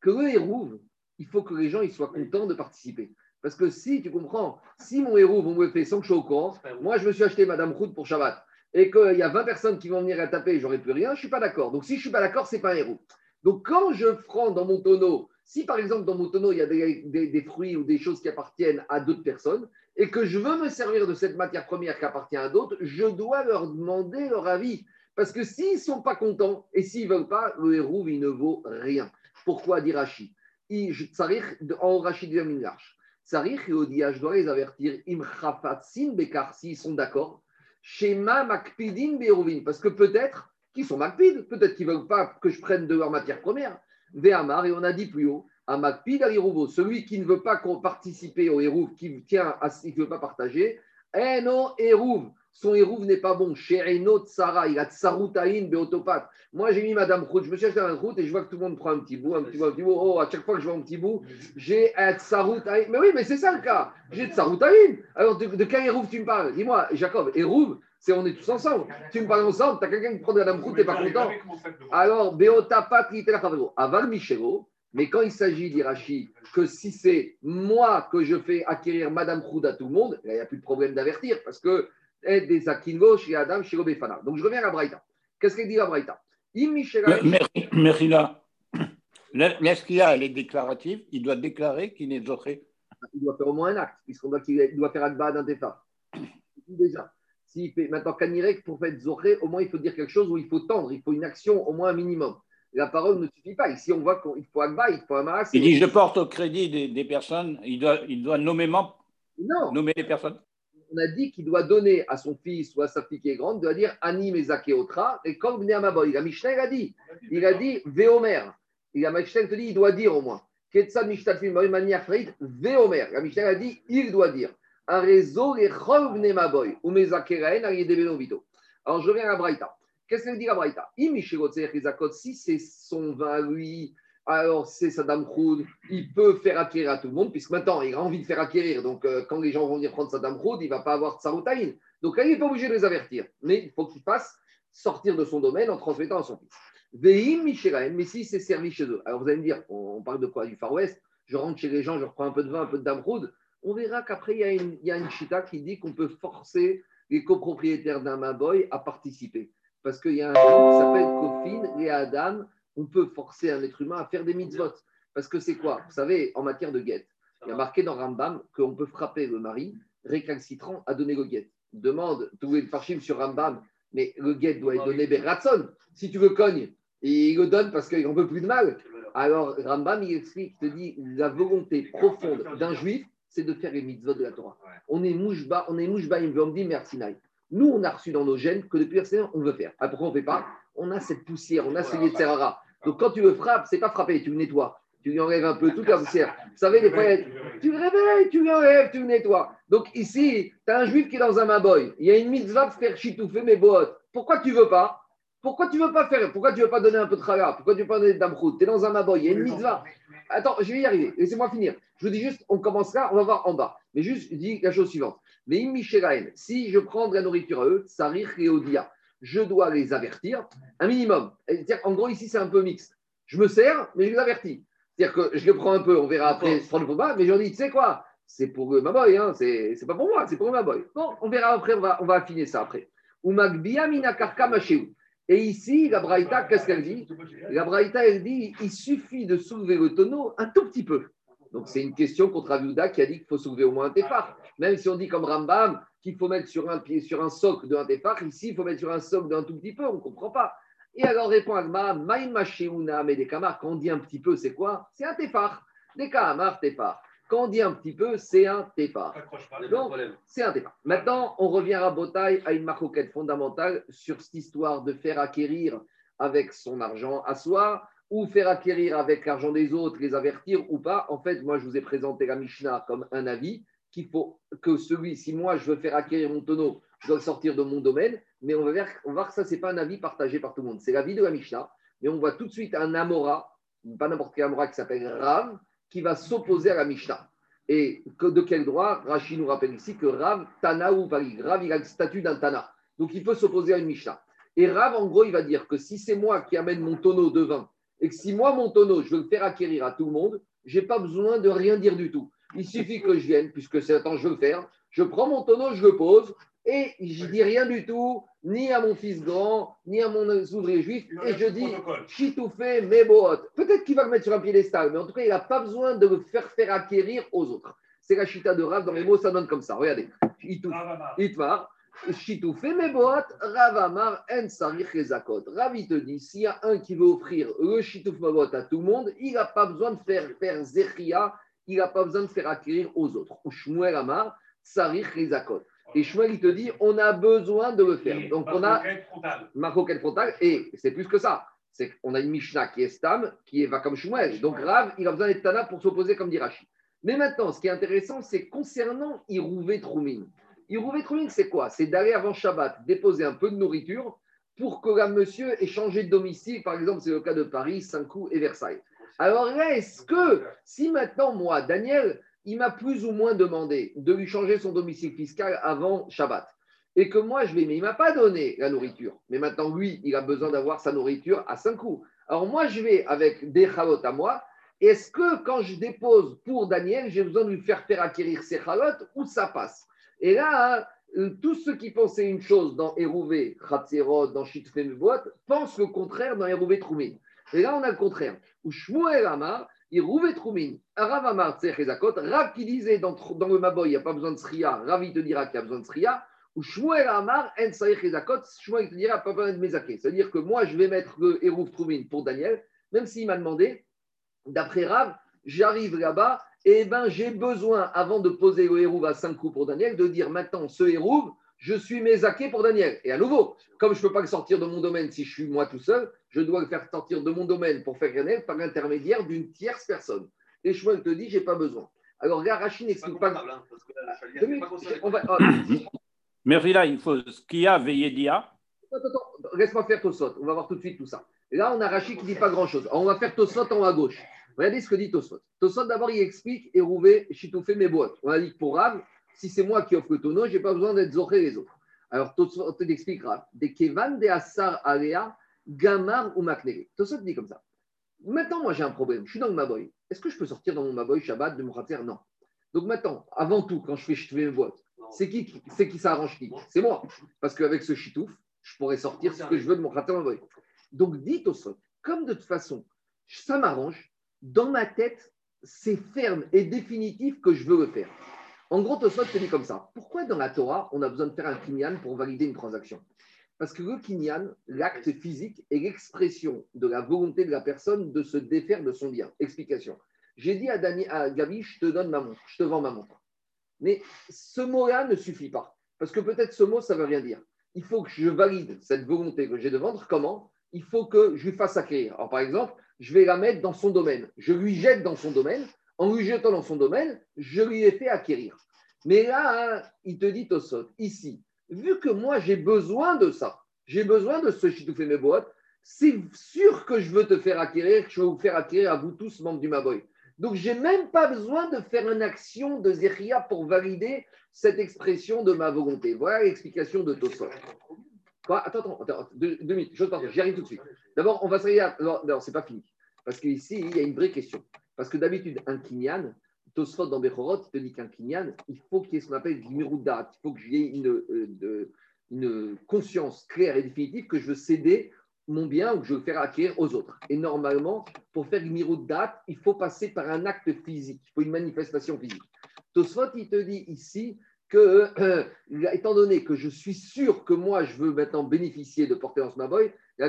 Que le hérouve, il faut que les gens ils soient contents de participer. Parce que si, tu comprends, si mon hérouve, on me fait sans que je sois au courant, moi, je me suis acheté Madame Route pour Shabbat et qu'il y a 20 personnes qui vont venir à taper et j'aurai plus rien, je ne suis pas d'accord. Donc si je ne suis pas d'accord, ce n'est pas un héros. Donc quand je prends dans mon tonneau, si par exemple dans mon tonneau il y a des, fruits ou des choses qui appartiennent à d'autres personnes et que je veux me servir de cette matière première qui appartient à d'autres, je dois leur demander leur avis. Parce que s'ils ne sont pas contents et s'ils ne veulent pas, le héros, il ne vaut rien. Pourquoi dit Rachid En Rachid de Minarch. Sarich, il dit, je dois les avertir, im bekar, s'ils sont d'accord, Shema Makpidin Berovin. Parce que peut-être qu'ils sont Makpid, peut-être qu'ils ne veulent pas que je prenne de leur matière première. Ve'amar, et on a dit plus haut, à Makpid celui qui ne veut pas participer au Hérouv, qui à, ne veut pas partager, Eno Hérouv, son hérouve n'est pas bon. Chez Tsara, il a Tsaroutaïn, Beotopat. Moi, j'ai mis Madame Route, je me suis acheté un route et je vois que tout le monde prend un petit bout, un petit bout, un petit bout. Oh, à chaque fois que je vois un petit bout, j'ai un Tsaroutaïn. Mais oui, mais c'est ça le cas. J'ai Tsaroutaïn. Alors, de, de quel hérouve tu me parles? Dis-moi, Jacob, hérouve, c'est on est tous ensemble. Tu me parles ensemble, tu as quelqu'un qui prend de Madame Route, tu n'es pas content. Alors, Beotapat, il était là, Aval Michelo. Mais quand il s'agit, d'Irachi, que si c'est moi que je fais acquérir Madame Roud à tout le monde, il n'y a plus de problème d'avertir parce que des chez Adam, chez Donc je reviens à la Braïta. Qu'est-ce qu'elle dit la Braïta? Merci là. Est-ce qu'il a, elle est déclarative, il doit déclarer qu'il est zoché. Il doit faire au moins un acte, puisqu'on doit qu'il doit faire Akba d'un Tefa. Déjà. S'il fait maintenant Kanirek, pour faire zoché, au moins il faut dire quelque chose où il faut tendre, il faut une action au moins un minimum. La parole ne suffit pas. Ici, on voit qu'il faut Akba, il faut Amaras. Il dit Je porte au crédit des, des personnes, il doit, il doit nommément non. nommer les personnes on a dit qu'il doit donner à son fils ou à sa fille qui est grande, doit dire Ani Mezakeotra et comme Maboy. La Mishnah, a dit, il a dit Veomer. Il a Mishnah te dit, il doit dire au moins. Ketsa manière Veomer. La Mishnah a dit, il doit dire. Un réseau les Maboy ou Mezakeraen Vito. Alors je reviens à Braïta. Qu'est-ce qu'elle dit à Braïta? Si c'est son vin, lui, alors c'est Saddam Khoud, il peut faire acquérir à tout le monde, puisque maintenant il a envie de faire acquérir. Donc euh, quand les gens vont venir prendre Saddam Khoud, il ne va pas avoir de Saroutaïn. Donc là, il n'est pas obligé de les avertir, mais il faut qu'il fasse sortir de son domaine en transmettant à son fils. Veim mais si c'est servi chez eux. Alors vous allez me dire, on, parle de quoi? Du Far West? Je rentre chez les gens, je reprends un peu de vin, un peu de Damroud. On verra qu'après, il y, a une, il y a une chita qui dit qu'on peut forcer les copropriétaires d'un Maboy à participer. Parce qu'il y a un truc qui s'appelle Kofin et Adam on peut forcer un être humain à faire des mitzvot. Parce que c'est quoi? Vous savez, en matière de guette, il y a marqué dans Rambam qu'on peut frapper le mari récalcitrant à donner le guette. Demande tous les farchim sur Rambam, mais le guette doit être donné Beratson. Si tu veux cogne, il le donne parce qu'il n'en veut plus de mal. Alors Rambam, il explique, il te dit, la volonté profonde d'un juif, c'est de faire les mitzvot de la Torah. On est mouchba, on est mouchba, il me dit merci Nous, on a reçu dans nos gènes que depuis on veut faire. Après, on ne fait pas? On a cette poussière, on a ce Yetzerara. Donc quand tu le frappes, c'est pas frapper, tu le nettoies. Tu lui enlèves un peu toute la poussière. Vous savez, des fois, tu le réveilles, tu l'enlèves, tu le nettoies. Donc ici, tu as un juif qui est dans un maboy. Il y a une mitzvah de faire chitouffer mes bottes. Pourquoi tu veux pas? Pourquoi tu veux pas faire? Pourquoi tu veux pas donner un peu de chala Pourquoi tu veux pas donner d'amrout Tu es dans un maboy, il y a une mitzvah. Attends, je vais y arriver. Laissez-moi finir. Je vous dis juste, on commence là, on va voir en bas. Mais juste, je dis la chose suivante. Mais si je prends de la nourriture à eux, sarir et odia, je dois les avertir un minimum. En gros, ici, c'est un peu mixte. Je me sers, mais je les avertis. C'est-à-dire que je le prends un peu, on verra après, je prends le mais je dis, tu sais quoi C'est pour ma boy, hein, c'est pas pour moi, c'est pour ma boy. Bon, on verra après, on va, on va affiner ça après. Et ici, la Braïta, qu'est-ce qu'elle dit? La Braïta, elle dit il suffit de soulever le tonneau un tout petit peu. Donc, c'est une question contre Aviuda qui a dit qu'il faut soulever au moins un tefar. Même si on dit comme Rambam qu'il faut mettre sur un pied, sur un socle d'un tefar, ici, il faut mettre sur un socle d'un tout petit peu, on ne comprend pas. Et alors répond Agma, Maïma mais des Quand on dit un petit peu, c'est quoi? C'est un tefar. Des Kamar, tefar. Quand on dit un petit peu, c'est un tefar. Donc, c'est un tefar. Maintenant, on revient à Botaï à une maroquette fondamentale sur cette histoire de faire acquérir avec son argent à soi ou faire acquérir avec l'argent des autres, les avertir ou pas. En fait, moi, je vous ai présenté la Mishnah comme un avis qu'il faut que celui, si moi je veux faire acquérir mon tonneau, je dois sortir de mon domaine, mais on va, voir, on va que ça, ce n'est pas un avis partagé par tout le monde. C'est l'avis de la Mishnah, mais on voit tout de suite un Amora, pas n'importe quel Amora qui s'appelle Rav, qui va s'opposer à la Mishnah. Et de quel droit? Rachid nous rappelle ici que Rav, Tana ou Valig. Rav, il a le statut d'un Tana. Donc il peut s'opposer à une Mishnah. Et Rav, en gros, il va dire que si c'est moi qui amène mon tonneau de vin, et que si moi, mon tonneau, je veux le faire acquérir à tout le monde, je n'ai pas besoin de rien dire du tout. Il suffit que je vienne, puisque c'est temps je veux faire. Je prends mon tonneau, je le pose, et je dis rien du tout, ni à mon fils grand, ni à mon ouvrier juif, et je dis chitoufé meboot. Peut-être qu'il va le mettre sur un piédestal, mais en tout cas, il n'a pas besoin de le faire faire acquérir aux autres. C'est la chita de Rav, dans les mots, ça donne comme ça. Regardez. Itmar, chitoufé meboot, Ravamar, en sarich Rav, il te dit, s'il y a un qui veut offrir le chitouf meboot à tout le monde, il n'a pas besoin de faire faire zechia, il n'a pas besoin de faire acquérir aux autres. Ou shmuel amar, sarich rezakot. Et Shmuel, il te dit, on a besoin de le faire. Donc, on a Maroquette frontale. Et c'est plus que ça. C'est qu'on a une Mishnah qui est Stam, qui va comme Shmuel. Donc, Rav, il a besoin d'être Tana pour s'opposer comme dit. Mais maintenant, ce qui est intéressant, c'est concernant Irouvé Troumin. Irouvé Troumin, c'est quoi? C'est d'aller avant Shabbat déposer un peu de nourriture pour que la monsieur ait changé de domicile. Par exemple, c'est le cas de Paris, Saint-Cloud et Versailles. Alors là, est-ce que si maintenant, moi, Daniel, il m'a plus ou moins demandé de lui changer son domicile fiscal avant Shabbat. Et que moi, je vais, mais il ne m'a pas donné la nourriture. Mais maintenant, lui, il a besoin d'avoir sa nourriture à cinq coups. Alors moi, je vais avec des chalotes à moi. Est-ce que quand je dépose pour Daniel, j'ai besoin de lui faire faire acquérir ses chalotes ou ça passe? Et là, hein, tous ceux qui pensaient une chose dans Hérouvé, Khatzerot, dans boîte pensent le contraire dans Hérouvé Troumine. Et là, on a le contraire. Ou Shmuel Amar, il rouvait Troumin, Rav Amar Tzechezakot, Rav qui disait dans, le Maboy, il n'y a pas besoin de Sriya, Rav il te dira qu'il y a besoin de Sriya, ou Shmuel Amar En Tzechezakot, Shmuel te dira pas besoin de Mezake. C'est-à-dire que moi, je vais mettre le Hérouv Troumin pour Daniel, même s'il m'a demandé, d'après Rav, j'arrive là-bas, et ben j'ai besoin, avant de poser le à 5 coups pour Daniel, de dire maintenant, ce Hérouv, je suis mésaqué pour Daniel. Et à nouveau, comme je ne peux pas le sortir de mon domaine si je suis moi tout seul, je dois le faire sortir de mon domaine pour faire Daniel par l'intermédiaire d'une tierce personne. Et Shmuel te dit, je n'ai pas besoin. Alors, là, Rachid n'explique pas. Hein, Mais là, il faut ce qu'il y a veillé dia. Attends, attends, laisse-moi faire Tosot. On va voir tout de suite tout ça. Et là, on a Rachid qui ne dit pas grand-chose. On va faire Tosot en haut à gauche. Regardez ce que dit Tosot. Tosot, d'abord, il explique Erouvé, Chitoufé, mes boîtes. On a dit que pour Rav, si c'est moi qui offre le tonneau, je n'ai pas besoin d'être zoré les autres. Alors, Tosot t'expliquera. Des Kevan de Assar Alea, Gamar ou Maknele. Tosot dit comme ça. Maintenant, moi, j'ai un problème. Je suis dans le Maboy. Est-ce que je peux sortir dans mon Maboy Shabbat de mon khater? Non. Donc maintenant, avant tout, quand je fais, je fais mes boîtes, c'est qui, c'est qui s'arrange qui? C'est moi. Parce qu'avec ce chitouf, je pourrais sortir ce que je veux de mon khater Maboy. Donc, dit Tosot, comme de toute façon, ça m'arrange, dans ma tête, c'est ferme et définitif que je veux le faire. En gros, Tosfot te dit comme ça. Pourquoi dans la Torah, on a besoin de faire un kinyan pour valider une transaction? Parce que le kinyan, l'acte physique, est l'expression de la volonté de la personne de se défaire de son bien. Explication. J'ai dit à, Gabi, je te donne ma montre, je te vends ma montre. Mais ce mot-là ne suffit pas. Parce que peut-être ce mot, ça ne veut rien dire. Il faut que je valide cette volonté que j'ai de vendre. Comment? Il faut que je lui fasse acquérir. Alors, par exemple, je vais la mettre dans son domaine. Je lui jette dans son domaine. En lui jetant dans son domaine, je lui ai fait acquérir. Mais là, hein, il te dit, Tosot, ici, vu que moi j'ai besoin de ça, j'ai besoin de ce chitoufé mes boîtes, c'est sûr que je veux te faire acquérir, que je veux vous faire acquérir à vous tous, membres du Maboy. Donc, j'ai même pas besoin de faire une action de Zéria pour valider cette expression de ma volonté. Voilà l'explication de Tosot. attends, attends, deux, minutes, je j'y arrive tout de suite. D'abord, on va se Non, c'est pas fini. Parce qu'ici, il y a une vraie question. Parce que d'habitude, un kinyan, Tosfot dans Bechorot, il te dit qu'un kinyan, il faut qu'il y ait ce qu'on appelle date. Il faut que j'aie une, euh, une conscience claire et définitive que je veux céder mon bien ou que je veux faire acquérir aux autres. Et normalement, pour faire date, il faut passer par un acte physique, il faut une manifestation physique. Tosfot, il te dit ici que, euh, étant donné que je suis sûr que moi, je veux maintenant bénéficier de porter en ce maboy, la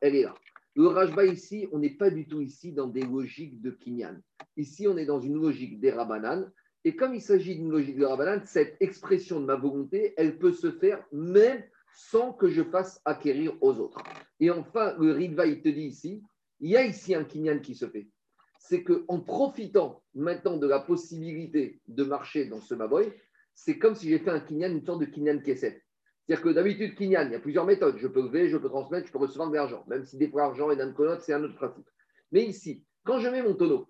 elle est là. Le Rajba ici, on n'est pas du tout ici dans des logiques de Kinyan. Ici, on est dans une logique des Rabanan. Et comme il s'agit d'une logique de Rabanan, cette expression de ma volonté, elle peut se faire même sans que je fasse acquérir aux autres. Et enfin, le Ritva, il te dit ici, il y a ici un Kinyan qui se fait. C'est qu'en profitant maintenant de la possibilité de marcher dans ce Maboy, c'est comme si j'ai fait un Kinyan, une sorte de Kinyan Kesset. C'est-à-dire que d'habitude, Kinyan, il y a plusieurs méthodes. Je peux lever, je peux transmettre, je peux recevoir de l'argent. Même si des fois, argent et d'un c'est un autre principe. Mais ici, quand je mets mon tonneau,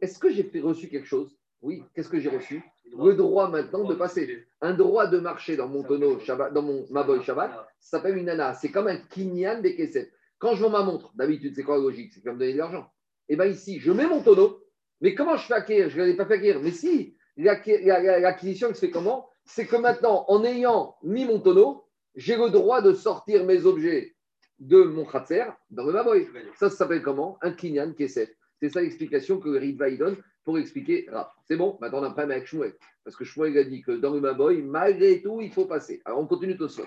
est-ce que j'ai reçu quelque chose? Oui. Qu'est-ce que j'ai reçu? Le droit maintenant de passer. Un droit de marcher dans mon tonneau, dans mon Maboy Shabbat, ça s'appelle une nana. C'est comme un Kinyan des Kesset. Quand je vends ma montre, d'habitude, c'est quoi la logique? C'est comme donner de l'argent. Et eh bien ici, je mets mon tonneau, mais comment je fais acquérir? Je ne l'ai pas fait acquérir. Mais si, l'acquisition se fait comment? C'est que maintenant, en ayant mis mon tonneau, j'ai le droit de sortir mes objets de mon khatser dans le maboy. Ça, s'appelle comment? Un kinyan kesef. C'est ça l'explication que Ritva donne pour expliquer C'est bon? Maintenant, on a un problème avec Shmuel. Parce que Shmuel a dit que dans le maboy, malgré tout, il faut passer. Alors, on continue Tosfot.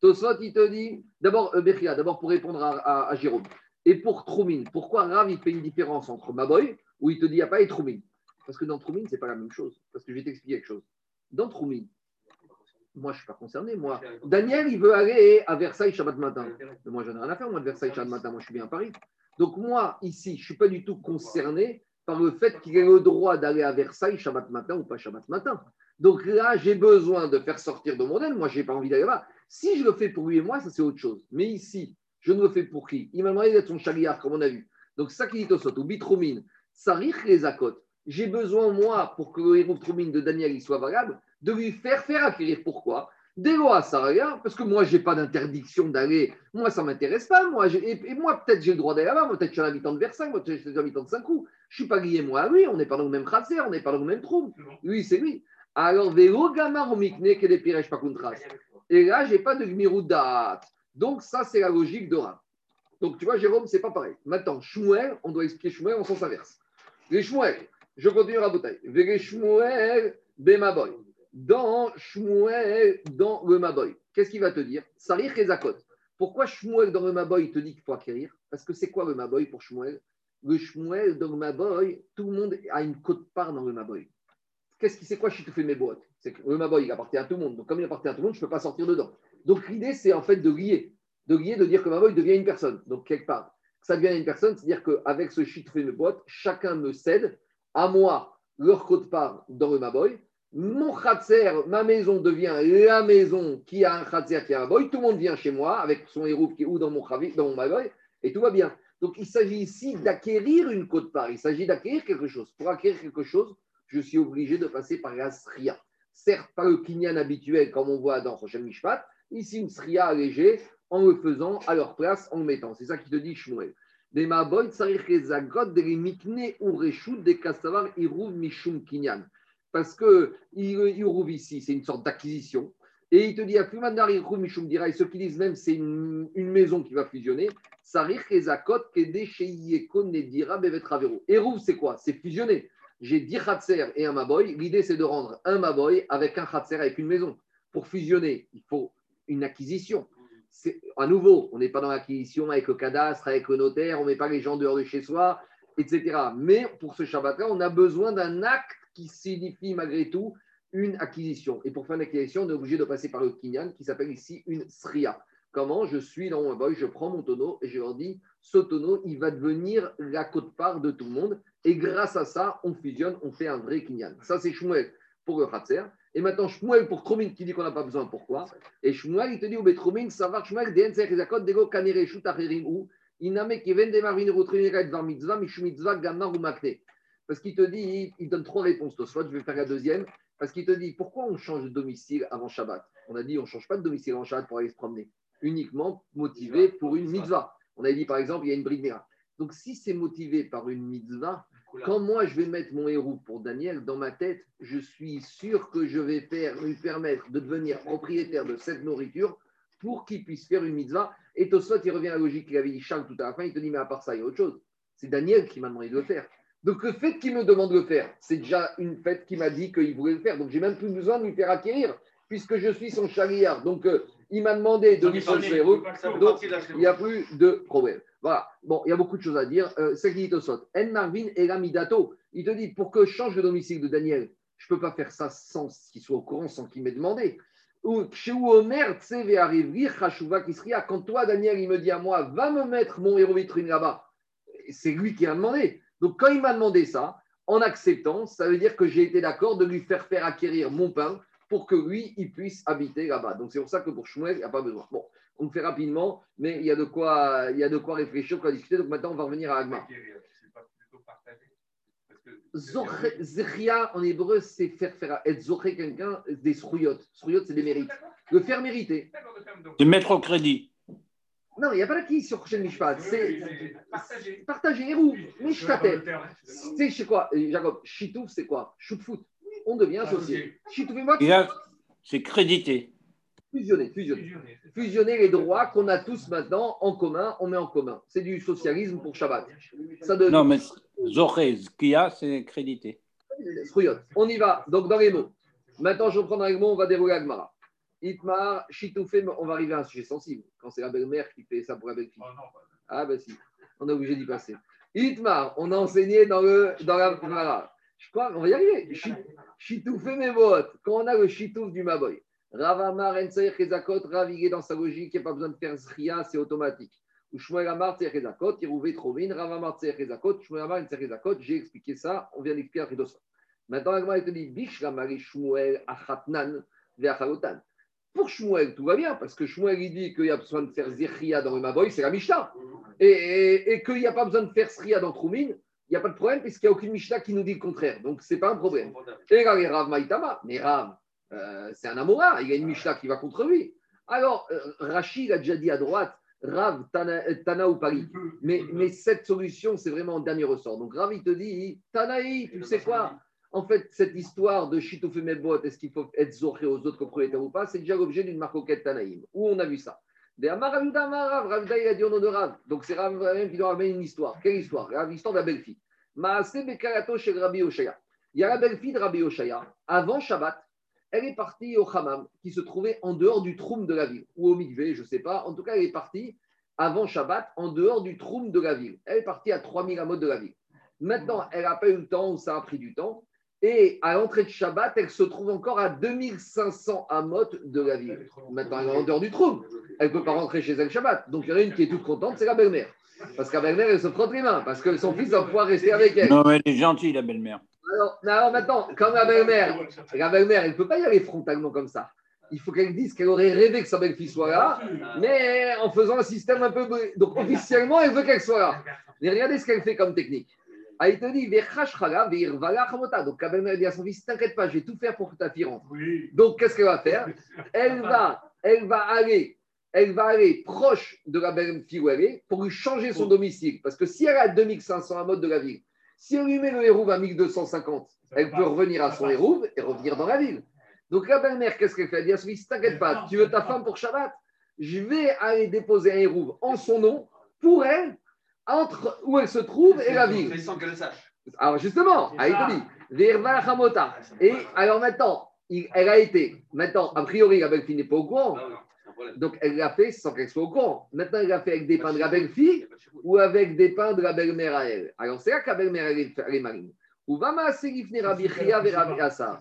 Tosfot, il te dit, d'abord, euh, d'abord pour répondre à, Jérôme. Et pour Troumine, pourquoi Rav, il fait une différence entre Maboy, où il te dit, il n'y a pas et Troumine Parce que dans Troumine, ce n'est pas la même chose. Parce que je vais t'expliquer quelque chose dans Troumine. Moi, je ne suis pas concerné. Moi, Daniel, il veut aller à Versailles Shabbat matin. moi, j'en ai rien à faire, moi, de Versailles Shabbat matin. Moi, je suis bien à Paris. Donc, moi, ici, je ne suis pas du tout concerné par le fait qu'il ait le droit d'aller à Versailles Shabbat matin ou pas Shabbat matin. Donc là, j'ai besoin de faire sortir de mon aile. Moi, je n'ai pas envie d'aller là. Si je le fais pour lui et moi, ça, c'est autre chose. Mais ici, je ne le fais pour qui? Il m'a demandé d'être son chariard, comme on a vu. Donc, ça qui dit au ou bitromine, ça rire les accotes j'ai besoin, moi, pour que le héros de Daniel soit valable, de lui faire faire acquérir. Pourquoi? Des lois, ça rien, parce que moi, je n'ai pas d'interdiction d'aller. Moi, ça ne m'intéresse pas. Moi, et, moi, peut-être j'ai le droit d'aller là-bas. Moi, peut-être je suis un habitant de Versailles. Moi, peut-être je suis un habitant de Saint-Cloud. Je ne suis pas lié, moi, à lui. On n'est pas dans le même kratzer, on n'est pas dans le même trou. Lui, c'est lui. Alors, Vélo Gamar Mikne, que des Piresh Pakuntras. Et là, je n'ai pas de Gmiroudat. Donc, ça, c'est la logique de Rav. Donc, tu vois, Jérôme, c'est pas pareil. Maintenant, Shmuel, on doit expliquer Shmuel en sens inverse. Les Shmuel, je continue à bouteille. Bemaboy. Dans Shmuel, dans le Maboy. Qu'est-ce qu'il va te dire? Sarir Rezakot. Pourquoi Shmuel dans le Maboy te dit qu'il faut acquérir? Parce que c'est quoi le Maboy pour Shmuel? Le Shmuel dans le Maboy, tout le monde a une cote-part dans le Maboy. Qu'est-ce qui c'est quoi mes boîtes? C'est que le Maboy, il appartient à tout le monde. Donc, comme il appartient à tout le monde, je ne peux pas sortir dedans. Donc, l'idée, c'est en fait de lier. De lier, de dire que Maboy devient une personne. Donc, quelque part, ça devient une personne, c'est-à-dire qu'avec ce mes boîtes, chacun me cède à moi leur code part dans le Maboy. Mon khatser, ma maison devient la maison qui a un khatser qui a un boy. Tout le monde vient chez moi avec son héros qui est ou dans mon khavi, dans mon Maboy, et tout va bien. Donc il s'agit ici d'acquérir une côte part. Il s'agit d'acquérir quelque chose. Pour acquérir quelque chose, je suis obligé de passer par la sria. Certes, pas le kinyan habituel comme on voit dans Rochel Mishpat, ici une sria allégée en le faisant à leur place, en le mettant. C'est ça qui te dit Shmuel. Des maboy zagot de mikne ou reshut de kasavar iruv mishum kinyan. Parce que iruv ici, c'est une sorte d'acquisition. Et il te dit, et ceux qui disent même c'est une, maison qui va fusionner, Sarir Kezakot Nedira Eruv, c'est quoi? C'est fusionner. J'ai 10 Khatser et un Maboy. L'idée, c'est de rendre un Maboy avec un Khatser, avec une maison. Pour fusionner, il faut une acquisition. À nouveau, on n'est pas dans l'acquisition avec le cadastre, avec le notaire, on ne met pas les gens dehors de chez soi, etc. Mais pour ce Shabbat-là, on a besoin d'un acte qui signifie malgré tout une acquisition. Et pour faire une acquisition, on est obligé de passer par le kinyan qui s'appelle ici une sria. Comment je suis dans mon boy, je prends mon tonneau et je leur dis ce tonneau, il va devenir la côte-part de tout le monde. Et grâce à ça, on fusionne, on fait un vrai kinyan. Ça, c'est Shmuel pour le Khatser. Et maintenant, Shmuel pour Tromin qui dit qu'on n'a pas besoin. Pourquoi? Et Shmuel, il te dit au Betromin, ça va, Shmuel, DN, Zakot, Dego, Kanere, Shut, Acherim, ou Iname, Kiven, Demarvin, Rotrinet, Var Mitzvah, Mishu Mitzvah, Gamar ou Makne. Parce qu'il te dit, il donne trois réponses. Soit je vais faire la deuxième. Parce qu'il te dit, pourquoi on change de domicile avant Shabbat? On a dit, on ne change pas de domicile avant Shabbat pour aller se promener. Uniquement motivé pour une mitzvah. On a dit, par exemple, il y a une bride Donc, si c'est motivé par une mitzvah, quand moi je vais mettre mon héros pour Daniel, dans ma tête, je suis sûr que je vais faire, lui permettre de devenir propriétaire de cette nourriture pour qu'il puisse faire une mitzvah. Et Tosfot, il revient à la logique qu'il avait dit Charles tout à la fin, il te dit, mais à part ça, il y a autre chose. C'est Daniel qui m'a demandé de le faire. Donc le fait qu'il me demande de le faire, c'est déjà une fête qui m'a dit qu'il voulait le faire. Donc j'ai même plus besoin de lui faire acquérir, puisque je suis son chariard. Donc euh, il m'a demandé de lui transférer. Donc il n'y a plus de problème. Voilà. Bon, il y a beaucoup de choses à dire. Euh, c'est qui En Marvin et Midato. Il te dit pour que je change de domicile de Daniel, je ne peux pas faire ça sans qu'il soit au courant, sans qu'il m'ait demandé. Quand toi, Daniel, il me dit à moi, va me mettre mon héros vitrine là-bas, c'est lui qui a demandé. Donc, quand il m'a demandé ça, en acceptant, ça veut dire que j'ai été d'accord de lui faire faire acquérir mon pain pour que lui, il puisse habiter là-bas. Donc, c'est pour ça que pour Shmuel, il n'y a pas besoin. Bon, on fait rapidement, mais il y a de quoi, il y a de quoi réfléchir, quoi discuter. Donc, maintenant, on va revenir à Agma. Zechia, en hébreu, c'est faire faire être zoché quelqu'un des srouillottes. Srouillottes, c'est des mérites. Le faire mériter. De mettre au crédit. Non, il n'y a pas d'acquis sur Prochaine Mishpat. C'est partager. Partager. Hérou, Mishkatet. C'est chez quoi, Jacob Chitouf, c'est quoi? Shoot foot. On devient associé. Chitouf et moi. C'est crédité. Fusionner, fusionner. Fusionner les droits qu'on a tous maintenant en commun, on met en commun. C'est du socialisme pour Shabbat. Ça Non, mais Zoré, Kia, c'est crédité. On y va. Donc, dans les mots. Maintenant, je reprends dans les mots, on va dérouler Agmara. Itmar, Chitoufé, on va arriver à un sujet sensible. Quand c'est la belle-mère qui fait ça pour la belle-fille. Oh, ah, ben si, on est obligé d'y passer. Itmar, on a enseigné dans, le, dans la Je crois qu'on va y arriver. Chitoufé mes votes. Quand on a le Chitouf du Maboy, Ravamar, Ensaïr, Kezakot, Rav, il est dans sa logique, il n'y a pas besoin de faire Zria, c'est automatique. Ou Shmuel Amar, Yerouvé, Trovin, Ravamar, Tsaïr, Kezakot, Shmuel Amar, Kezakot, j'ai expliqué ça, on vient d'expliquer à Redosa. Maintenant, il te dit, Bish, Ramari, Shmuel, Achatnan, Veachalotan. Pour Shmuel, tout va bien, parce que Shmuel, il dit qu'il y a besoin de faire Zechria dans le Maboy, c'est la Mishnah. Et, et, qu'il n'y a pas besoin de faire Zechria dans Troumin, il n'y a pas de problème, puisqu'il n'y a aucune Mishnah qui nous dit le contraire. Donc, ce n'est pas un problème. Et Rav Maïtama, mais Rav, euh, c'est un Amora, il y a une Mishnah qui va contre lui. Alors, euh, Rachid a déjà dit à droite, Rav, Tana, ou Paris. Mais, mais cette solution, c'est vraiment un dernier ressort. Donc, Rav, il te dit, Tanaï, tu sais quoi en fait, cette histoire de Chitouf et est-ce qu'il faut être zoré aux autres propriétaires ou pas, c'est déjà l'objet d'une marcoquette Tanaïm. Où on a vu ça il a dit au nom de Rav. Donc c'est Rav qui doit ramener une histoire. Quelle histoire L'histoire de la belle-fille. chez Rabbi Oshaya. Il y a la belle-fille de Rabbi Oshaya. Avant Shabbat, elle est partie au Hammam, qui se trouvait en dehors du troum de la ville, ou au Mikvé, je ne sais pas. En tout cas, elle est partie avant Shabbat, en dehors du troum de la ville. Elle est partie à 3000 amotes de la ville. Maintenant, elle n'a pas eu le temps, ou ça a pris du temps. Et à l'entrée de Shabbat, elle se trouve encore à 2500 amot de la ville. Maintenant, elle est en dehors du trou. Elle ne peut pas rentrer chez elle Shabbat. Donc, il y en a une qui est toute contente, c'est la belle-mère. Parce que la belle-mère, elle se frotte les mains. Parce que son fils va pouvoir rester avec elle. Non, mais elle est gentille, la belle-mère. Alors, alors, maintenant, comme la belle-mère, la belle-mère, elle ne peut pas y aller frontalement comme ça. Il faut qu'elle dise qu'elle aurait rêvé que sa belle-fille soit là, mais en faisant un système un peu. Donc, officiellement, elle veut qu'elle soit là. Mais regardez ce qu'elle fait comme technique. Ah, il te dit, donc Kabel dit à son fils, t'inquiète pas, je vais tout faire pour que ta fille rentre. Donc qu'est-ce qu'elle va faire elle va, elle va aller, elle va aller proche de la belle fille où elle est pour lui changer son domicile. Parce que si elle a 2500 à mode de la ville, si elle lui met le hérouve à 1250, elle peut revenir à son hérouve et revenir dans la ville. Donc la belle-mère, qu'est-ce qu'elle fait? Elle dit à son fils T'inquiète pas, tu veux ta femme pour Shabbat? Je vais aller déposer un hérouve en son nom pour elle, entre où elle se trouve et la ville. Mais sans qu'elle le sache. Alors justement, elle te dit Verva Hamota. Et alors maintenant, il- elle a été, maintenant, a priori, la belle-fille n'est pas au courant. Donc elle l'a fait sans qu'elle soit au courant. Maintenant, elle l'a fait avec des pains de la belle-fille ou avec des pains de la belle-mère à elle. Alors c'est là que la belle-mère, elle est, Assa.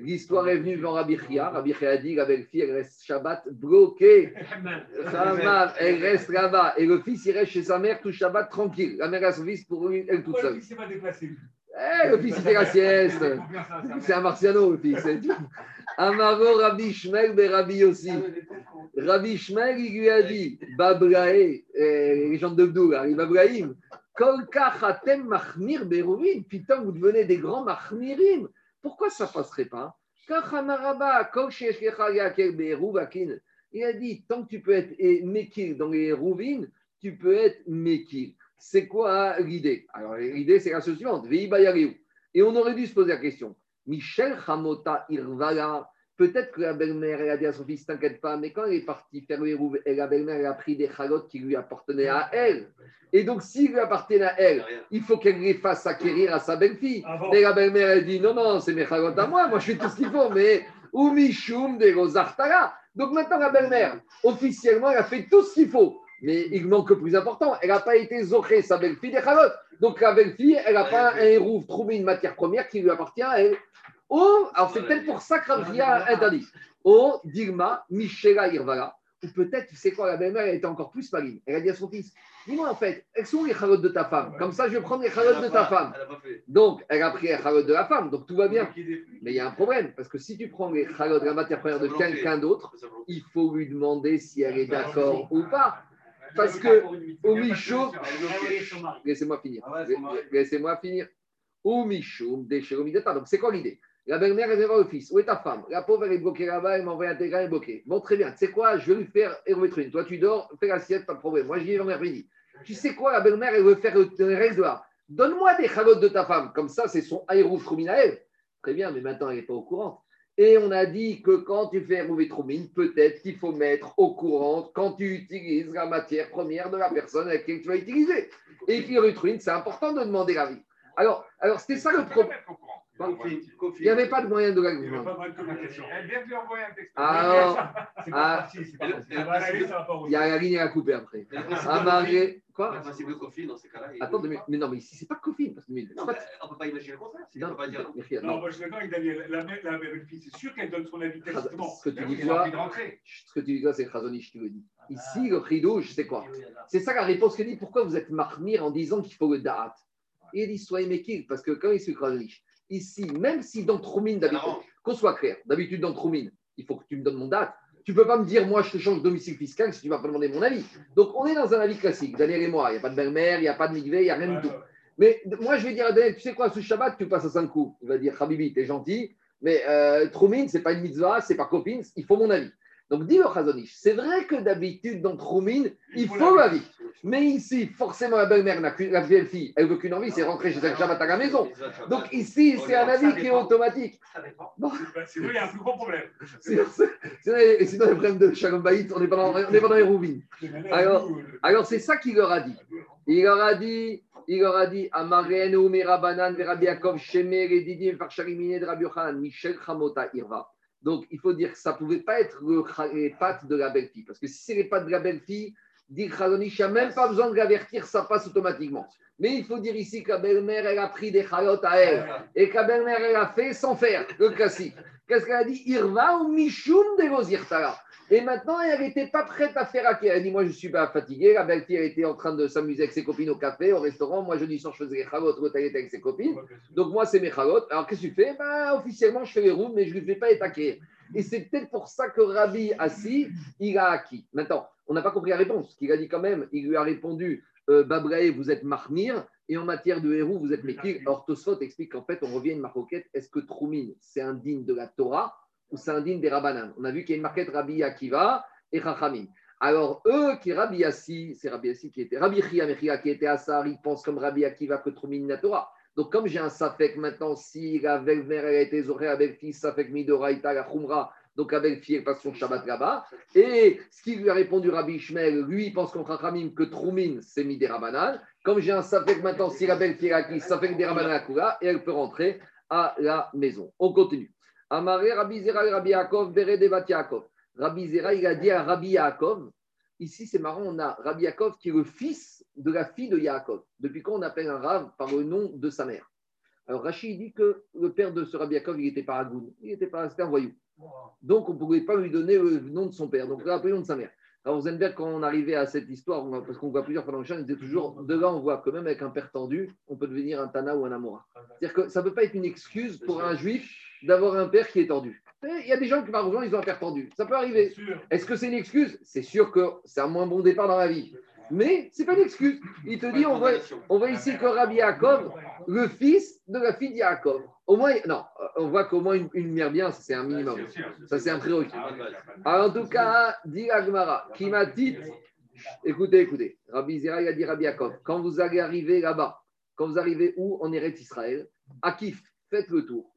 L'histoire est venue devant Rabbi Chia. Rabbi Chia a dit la belle-fille, elle reste Shabbat bloquée. Elle reste là-bas. Et le fils, il reste chez sa mère tout Shabbat tranquille. La mère a son fils pour lui, elle toute seule. Eh, le fils, il fait la sieste. C'est un martiano, le fils. Amaro Rabbi Shmuel ben Rabbi aussi. Rabbi Shmuel, il lui a dit, Babrae, euh, les gens de Bdou, là, les Babraïm, Kol kachatem machmir beruvin, putain, vous devenez des grands machmirim. Pourquoi ça passerait pas? Il a dit, tant que tu peux être mekil dans les rouvines, tu peux être mekil. C'est quoi l'idée? Alors, l'idée, c'est la suivante. Et on aurait dû se poser la question. Michel Hamota Irvala, peut-être que la belle-mère, elle a dit à son fils, t'inquiète pas, mais quand elle est partie faire le hérouve, et la belle-mère, elle a pris des chalotes qui lui appartenaient à elle. Et donc, s'il lui appartenait à elle, il faut qu'elle les fasse acquérir à sa belle-fille. Avant. Mais la belle-mère, elle dit, non, non, c'est mes chalotes à moi, moi je fais tout ce qu'il faut, mais Umishum de Rosartara. Donc maintenant, la belle-mère, officiellement, elle a fait tout ce qu'il faut. Mais il manque le plus important, elle n'a pas été zoché, sa belle-fille, des chalotes. Donc la belle-fille, elle n'a pas un hérouve trouvé une matière première qui lui appartient à elle. Oh, alors c'est peut-être pour ça que Rabia a interdit. Oh, Dilma, Michela Irvala. Ou peut-être, tu sais quoi, la belle-mère, elle était encore plus maligne. Elle a dit à son fils Dis-moi en fait, elles sont les chalotes de ta femme? Comme ça, je vais prendre les chalotes de ta pas- femme. Elle. Donc, elle a pris les chalotes de la femme, donc tout va bien. Mais il y a un problème, parce que si tu prends les chalotes de la matière première de quelqu'un d'autre, il faut lui demander si elle est d'accord ou pas. Parce que au Michaud, laissez-moi finir. Ah. Laissez-moi finir. Au Michaud, déchiré Midata. Donc, c'est quoi l'idée? La belle-mère, elle voir le fils. Où est ta femme? La pauvre, elle est bloquée là-bas, elle m'a envoyé un télégramme, elle est bloquée. Bon, très bien. Tu sais quoi? Je vais lui faire une. Toi, tu dors, fais l'assiette, pas de problème. Moi, j'y vais vendredi. Tu sais quoi? La belle-mère, elle veut faire de là. Donne-moi des chalotes de ta femme. Comme ça, c'est son aéro. Très bien, mais maintenant, elle n'est pas au courant. Et on a dit que quand tu fais rouver Troumine, peut-être qu'il faut mettre au courant quand tu utilises la matière première de la personne avec laquelle tu vas utiliser. Et puis, Rutrine, c'est important de demander l'avis. Alors, alors c'était ça le problème. Confine, confine. Il n'y avait pas de moyen de la Il n'y a pas de communication. Elle vient de lui envoyer un texte. Alors, c'est ah, c'est pas Il y a la ligne à couper après. Le principe Ah, confine- Quoi? Le principe de confine, dans ces cas-là. Attends, mais, mais non, mais ici, c'est pas Coffin. Parce que, c'est Non, mais on ne peut pas imaginer le contraire. On non, pas dire. Non, non. moi je suis d'accord avec Daniel. La, mère- la c'est sûr qu'elle donne son avis tacitement. Ce que tu dis, toi-. Ce que tu dis là, c'est Khazonich qui le dit. Ici, le chidouche, c'est quoi? C'est ça la réponse qu'il dit. Pourquoi vous êtes marmire en disant qu'il faut le da'at? Il dit soyez mekil, parce que quand il suit Khazonich, ici, même si dans Troumine, d'habitude, qu'on soit clair, d'habitude dans Troumine, il faut que tu me donnes mon date. Tu peux pas me dire, moi, je te change de domicile fiscal si tu vas pas demander mon avis. Donc, on est dans un avis classique, Daniel et moi. Il n'y a pas de belle-mère, il n'y a pas de migvé, il n'y a rien du tout. Mais moi, je vais dire à Daniel, tu sais quoi, ce Shabbat, tu passes à 5 coups. Il va dire, Habibi, t'es gentil, mais euh, Troumine, c'est pas une mitzvah, c'est pas copine, il faut mon avis. Donc, dis le Chazonich, c'est vrai que d'habitude, dans Troumine, il faut l'avis. Mais ici, forcément, la belle-mère, n'a qu'une- la vieille fille, elle veut qu'une envie, c'est rentrer chez elle à la maison. Donc, ici, c'est un avis qui est automatique. Dépend. Bah, Sinon, il y a un plus gros problème. Sinon, sinon, et sinon, le problème de Shalom Baït, on n'est pas dans, on pas dans les rouvines. Alors- Alors, c'est ça qu'il leur a dit. Il leur a dit, il leur a dit, Amaren ou Merabanan, Rabbi Yaakov, Shemer et Didim, Farcharimine Yochanan, Michel Chamota Irva. Donc, il faut dire que ça ne pouvait pas être les pattes de la belle-fille. Parce que si c'est les pattes de la belle-fille, dit Chazonich, il n'y a même pas besoin de l'avertir, ça passe automatiquement. Mais il faut dire ici que la belle-mère, elle a pris des chalotes à elle. Et que la belle-mère, elle a fait sans faire, le classique. Qu'est-ce qu'elle a dit? Irva ou Mishum de Gozirtara. Et maintenant, elle n'était pas prête à faire acquérir. Elle dit Moi, je suis pas fatiguée. La belle-fille, elle était en train de s'amuser avec ses copines au café, au restaurant. Moi, jeudi soir, je faisais les chalotes, l'autre, elle était avec ses copines. Donc, moi, c'est mes chalotes. Alors, qu'est-ce que tu fais? Ben, Officiellement, je fais les roues, mais je ne lui fais pas être acquérir. Et c'est peut-être pour ça que Rabbi Assi, il a acquis. Maintenant, on n'a pas compris la réponse. Qu'il a dit quand même Il lui a répondu euh, Babrae, vous êtes marmir. Et en matière de héros, vous êtes Mekir. Alors, Tosfot explique qu'en fait, on revient à une. Est-ce que Troumine, c'est un digne de la Torah? C'est des Rabbanan On a vu qu'il y a une marquette Rabbi Akiva et Chachamim. Alors, eux qui Rabbi Assi, c'est Rabbi Assi qui était, Rabbi Chia qui était Assar, ils pensent comme Rabbi Akiva que Troumine la Torah. Donc, comme j'ai un Safek maintenant, si la belle-mère elle a été zorée avec fils, Safek Midoraita, la Khumra, donc la belle-fille elle passe son Shabbat là-bas. Et ce qui lui a répondu Rabbi Ishmael, lui, il pense qu'en Chachamim que Troumin, c'est Miderabanan. Comme j'ai un Safek maintenant, si la belle-fille a acquis Safek Derabanan la Kula, et elle peut rentrer à la maison. On continue. Amaré Rabbi Zera et Rabbi Yaakov, Yaakov. Rabbi Zera, il a dit à Rabbi Yaakov, ici c'est marrant, on a Rabbi Yaakov qui est le fils de la fille de Yaakov. Depuis quand on appelle un Rav par le nom de sa mère Alors Rachid dit que le père de ce Rabbi Yaakov, il n'était pas il n'était pas, un voyou. Donc on ne pouvait pas lui donner le nom de son père, donc le nom de sa mère. Alors Zenberg, quand on arrivait à cette histoire, parce qu'on voit plusieurs fois dans le champ, il disait toujours, de là on voit que même avec un père tendu, on peut devenir un Tana ou un Amora. C'est-à-dire que ça ne peut pas être une excuse pour un juif d'avoir un père qui est tendu. Il y a des gens qui, par exemple, ils ont un père tendu. Ça peut arriver. Est-ce que c'est une excuse? C'est sûr que c'est un moins bon départ dans la vie. Mais c'est pas une excuse. Il te dit, on voit, on voit ici que Rabbi Yaakov, le fils de la fille de Yaakov. Au moins, non, on voit qu'au moins une, une mère bien, c'est un minimum. Ça, c'est un prérequis. Alors, en tout cas, dit Agmara, qui m'a dit, écoutez, écoutez, Rabbi Zera, il a dit Rabbi Yaakov, quand vous allez arriver là-bas, quand vous arrivez où En Eretz Israël, à Kif, faites le tour.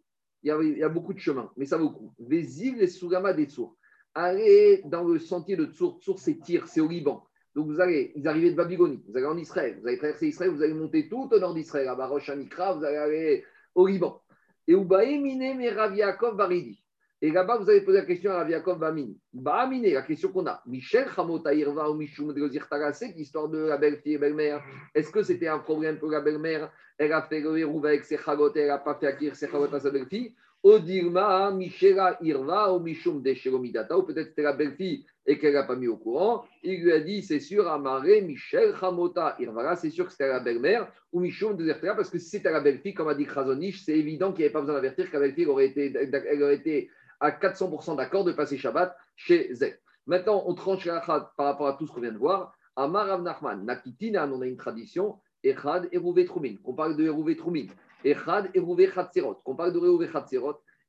Il y, a, beaucoup de chemins, mais ça vaut le coup. Vézil et Sougama des Tsour. Allez dans le sentier de Tsour. Tsour, c'est Tyr, c'est au Liban. Donc vous allez, vous arrivez de Babylonie, vous allez en Israël, vous allez traverser Israël, vous allez monter tout au nord d'Israël, à Barosh Anikra, vous allez aller au Liban. Et Ubae Mine me Rav Yaakov Baridi. Et là-bas, vous allez poser la question à Rav Bamini. Bamine, la question qu'on a. Michel Hamota Irva ou Mishum Drozir Tarasek, l'histoire de la belle-fille et belle-mère. Est-ce que c'était un problème pour la belle-mère? Elle a fait le hérouve avec ses chagot, elle n'a pas fait acquérir ses chagot à sa belle-fille. Odirma, Michela Irva ou Mishum Desheromidata, ou peut-être c'était la belle-fille et qu'elle n'a pas mis au courant. Il lui a dit, c'est sûr, Amaré, Michel Hamota Irva, c'est sûr que c'était la belle-mère ou Mishum Deshertera, parce que si c'était la belle-fille, comme a dit Krasonich, c'est évident qu'il n'y avait pas besoin d'avertir que la belle-fille aurait été, elle aurait été à 400% d'accord de passer Shabbat chez Zek. Maintenant, on tranche la par rapport à tout ce qu'on vient de voir. Amar Rav Nachman, Nakitina, on a une tradition, Echad Erouvé Troumin, qu'on parle de Erouvé Troumin, Echad Erouvé Chatzerot, qu'on parle de Erouvé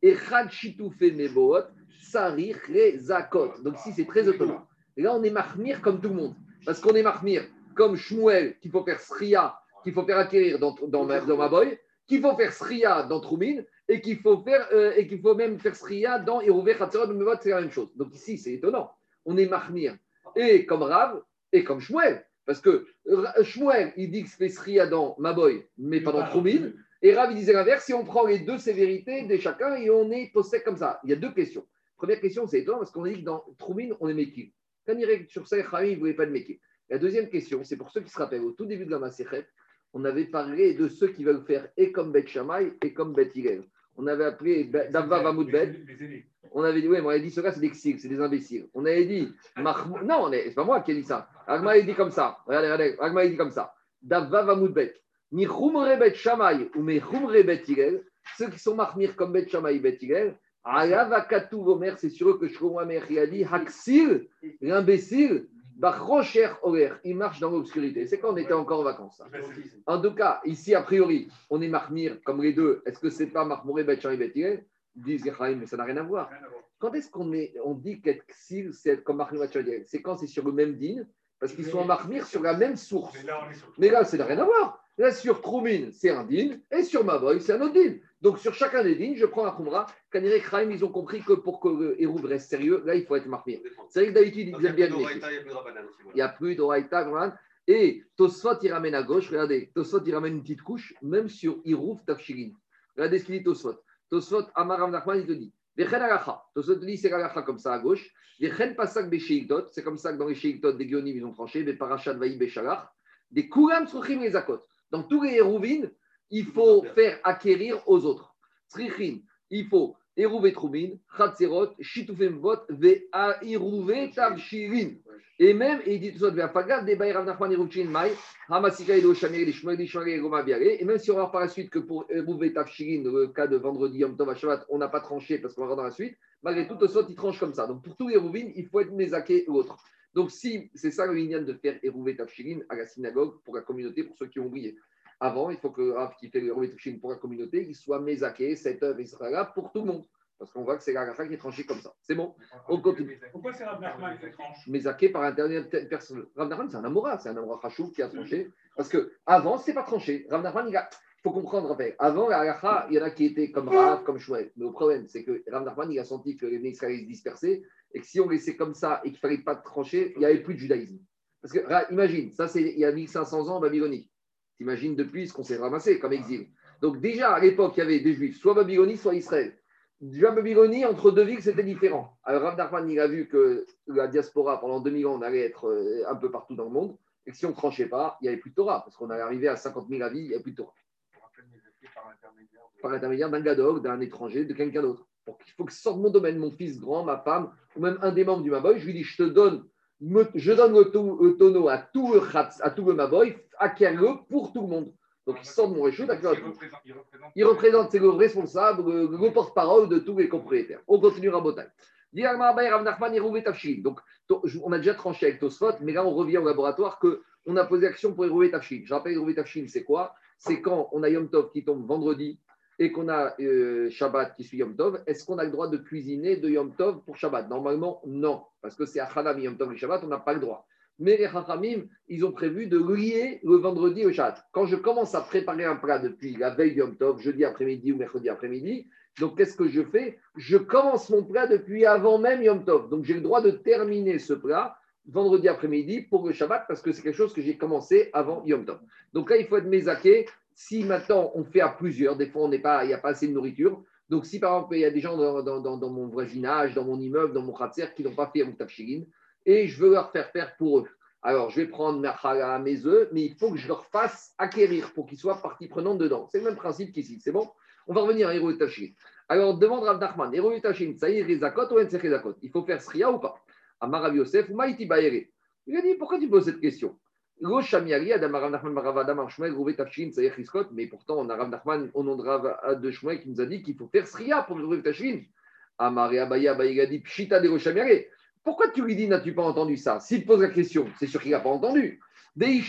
Echad Chitoufé Meboot, Sarich Rezakot. Donc, si c'est très autonome. Et là, on est mahmir comme tout le monde. Parce qu'on est mahmir comme Shmuel, qu'il faut faire Sria, qu'il faut faire acquérir dans, dans, dans qu'il faut faire Sria dans Troumin, et qu'il faut faire euh, et qu'il faut même faire Sria dans Erouvé Chatzerot, Meboot, c'est la même chose. Donc, ici, c'est étonnant. On est mahmir. Et comme Rav, et comme Shmuel. Parce que Shmuel, il dit que c'est Sria dans Maboy, mais pas dans Troumin. Et Rav, il disait l'inverse. Si on prend les deux sévérités de chacun et on est possède comme ça. Il y a deux questions. Première question, c'est étonnant parce qu'on a dit que dans Troumin, on est Mekil. Quand il sur ça, il ne voulait pas de Mekil. La deuxième question, c'est pour ceux qui se rappellent, au tout début de la Maserhet, on avait parlé de ceux qui veulent faire et comme Bet Shammai et comme Bet Hillel. On avait appelé Davva Vamoud Bet. Les aînés. On avait dit, oui, on avait dit, ceux-là, c'est des xiles, c'est des imbéciles. On avait dit, Mahmoud- non, on est- c'est pas moi qui ai dit ça. Agma, il dit comme ça. Regardez, regardez, Agma, il dit comme ça. Davva Vamoudbet. Ni Chumre Bet Shamay ou me Chumre Bet Hillel, ceux qui sont mahmir comme Bet Shamay et Bet Hillel, Alava Katou Vomer, c'est sur eux que Shlomo Amer il a dit, Haksil, l'imbécile, il marche dans l'obscurité. C'est quand on était encore en vacances. ça. En tout cas, ici, a priori, on est mahmir comme les deux. Est-ce que c'est pas Mahmouré Bet Shamay Bet Hillel Ils disent, mais ça n'a rien à voir. Quand est-ce qu'on est, on dit qu'Exil, c'est comme Mahmoud Machadiel C'est quand c'est sur le même din, parce qu'ils sont en Mahmir sur la même source. Mais là, on est sur. Mais là, ça n'a rien à voir. Là, sur Troumin, c'est un din, et sur Mavoy, c'est un autre din. Donc, sur chacun des dins, je prends un Khumra. Kanirek Chaim, ils ont compris que pour que le Hérouv reste sérieux, là, il faut être Mahmir. C'est vrai que d'habitude, ils aiment bien. Il n'y a plus d'Oraïta. Et Tosfot, il ramène à gauche. Regardez, Tosfot, il ramène une petite couche, même sur Irouf Tafshirin. Regardez ce qu'il dit Tosfot. Tosfot, Amaram Nachman, il te dit Vechen alacha. Tosfot te dit c'est l'alacha comme ça à gauche. Vechen pasak besheiktot. C'est comme ça que dans les sheiktot des Gionim, ils ont tranché. Des parachat vaï beshalach. Des kuram sruchim les zakot. Dans tous les Hérouvin, il faut faire acquérir aux autres. Srichin, il faut Hérouvé Troubin, Chatzerot, Shitufem Vot, Vea Hérouvé Tavshirin. Et même, il dit tout ça, Veafaga, des Bayrav Nachman Eruchin Mai, Hamasika Edo Shamir, Shmuel, les Goma Biare. Et même si on va voir par la suite que pour Hérouvé Tavshirin, le cas de vendredi, Yom Tov, Shabbat, on n'a pas tranché parce qu'on va voir dans la suite, malgré tout, Tosot, il tranche comme ça. Donc pour tous les Hérouvin, il faut être Mézaké ou autre. Donc si c'est ça le de faire Hérouvé Tavshirin à la synagogue pour la communauté, pour ceux qui ont oublié. Avant, il faut que le Rav qui fait le pour la communauté, il soit Mézaké, cette œuvre, là pour tout le monde. Parce qu'on voit que c'est la qui est tranchée comme ça. C'est bon On continue. Pourquoi c'est Rav Nachman qui tranche? Mézaké par internet personne. Rav Nachman, c'est un Amora, c'est un Amora Hachoub qui a tranché. Parce que avant, c'est pas tranché. Rav Nachman, il a, Il faut comprendre, avant la il y en a qui étaient comme Rav, comme Shmuel. Mais le problème, c'est que Rav Nachman, il a senti que les Israéliens se dispersaient et que si on laissait comme ça et qu'il ne fallait pas trancher, il n'y avait plus de judaïsme. Parce que, imagine, ça c'est il y a 1500 ans en Babylonie. T'imagines depuis ce qu'on s'est ramassé comme exil. Donc déjà, à l'époque, il y avait des juifs, soit Babylonie, soit Israël. Déjà, Babylonie, entre deux villes, c'était différent. Alors, Rav Nachman, il a vu que la diaspora, pendant 2000 ans, on allait être euh, un peu partout dans le monde. Et que si on ne tranchait pas, il n'y avait plus de Torah. Parce qu'on allait arriver à 50 000 avis, il n'y avait plus de Torah. Par l'intermédiaire d'un gadog, d'un étranger, de quelqu'un d'autre. Donc, il faut que sorte mon domaine, mon fils grand, ma femme, ou même un des membres du Maboy. Je lui dis, je te donne, je donne le, to- le tonneau à tout le, Khatz- à tout le Maboy, acquiert-le pour tout le monde. Donc, il sort de mon réchaud, d'accord Il il représente- c'est le responsable, le, le porte-parole de tous les propriétaires. On continue Yerouvé, Tafshin. Donc, on a déjà tranché avec Tosfot, mais là, on revient au laboratoire que on a posé action pour Yerouvé Tafshin. Je rappelle, Yerouvé Tafshin, c'est quoi? C'est quand on a Yom Tov qui tombe vendredi et qu'on a euh, Shabbat qui suit Yom Tov. Est-ce qu'on a le droit de cuisiner de Yom Tov pour Shabbat? Normalement, non. Parce que c'est Achanam Yom Tov et Shabbat, on n'a pas le droit. Mais les Chachamim, ils ont prévu de lier le vendredi au Shabbat. Quand je commence à préparer un plat depuis la veille Yom Tov, jeudi après-midi ou mercredi après-midi, donc qu'est-ce que je fais? Je commence mon plat depuis avant même Yom Tov. Donc j'ai le droit de terminer ce plat vendredi après-midi pour le Shabbat parce que c'est quelque chose que j'ai commencé avant Yom Tov. Donc là, il faut être mésaké. Si maintenant on fait à plusieurs, des fois on n'est pas, il n'y a pas assez de nourriture. Donc si par exemple il y a des gens dans, mon voisinage, dans mon immeuble, dans mon khatser qui n'ont pas fait Yom Tavshilin et je veux leur faire faire pour eux. Alors je vais prendre mes œufs, mais il faut que je leur fasse acquérir pour qu'ils soient partie prenante dedans. C'est le même principe qu'ici. C'est bon? On va revenir à Héros Tavshilin. Alors demande Rav Nachman, Héros Tavshilin, ça y est, Rezakot ou Rezakot? Il faut faire Sria ou pas? Amar Yosef ou Maïti Il a dit pourquoi tu poses cette question? Mais pourtant on a Rav Nachman au nom qui nous a dit qu'il faut faire Sria pour le Rouvé Tavshilin. Amar et Abaya, Abaya de. Pourquoi tu lui dis n'as-tu pas entendu ça? S'il pose la question, c'est sûr qu'il n'a pas entendu. S'il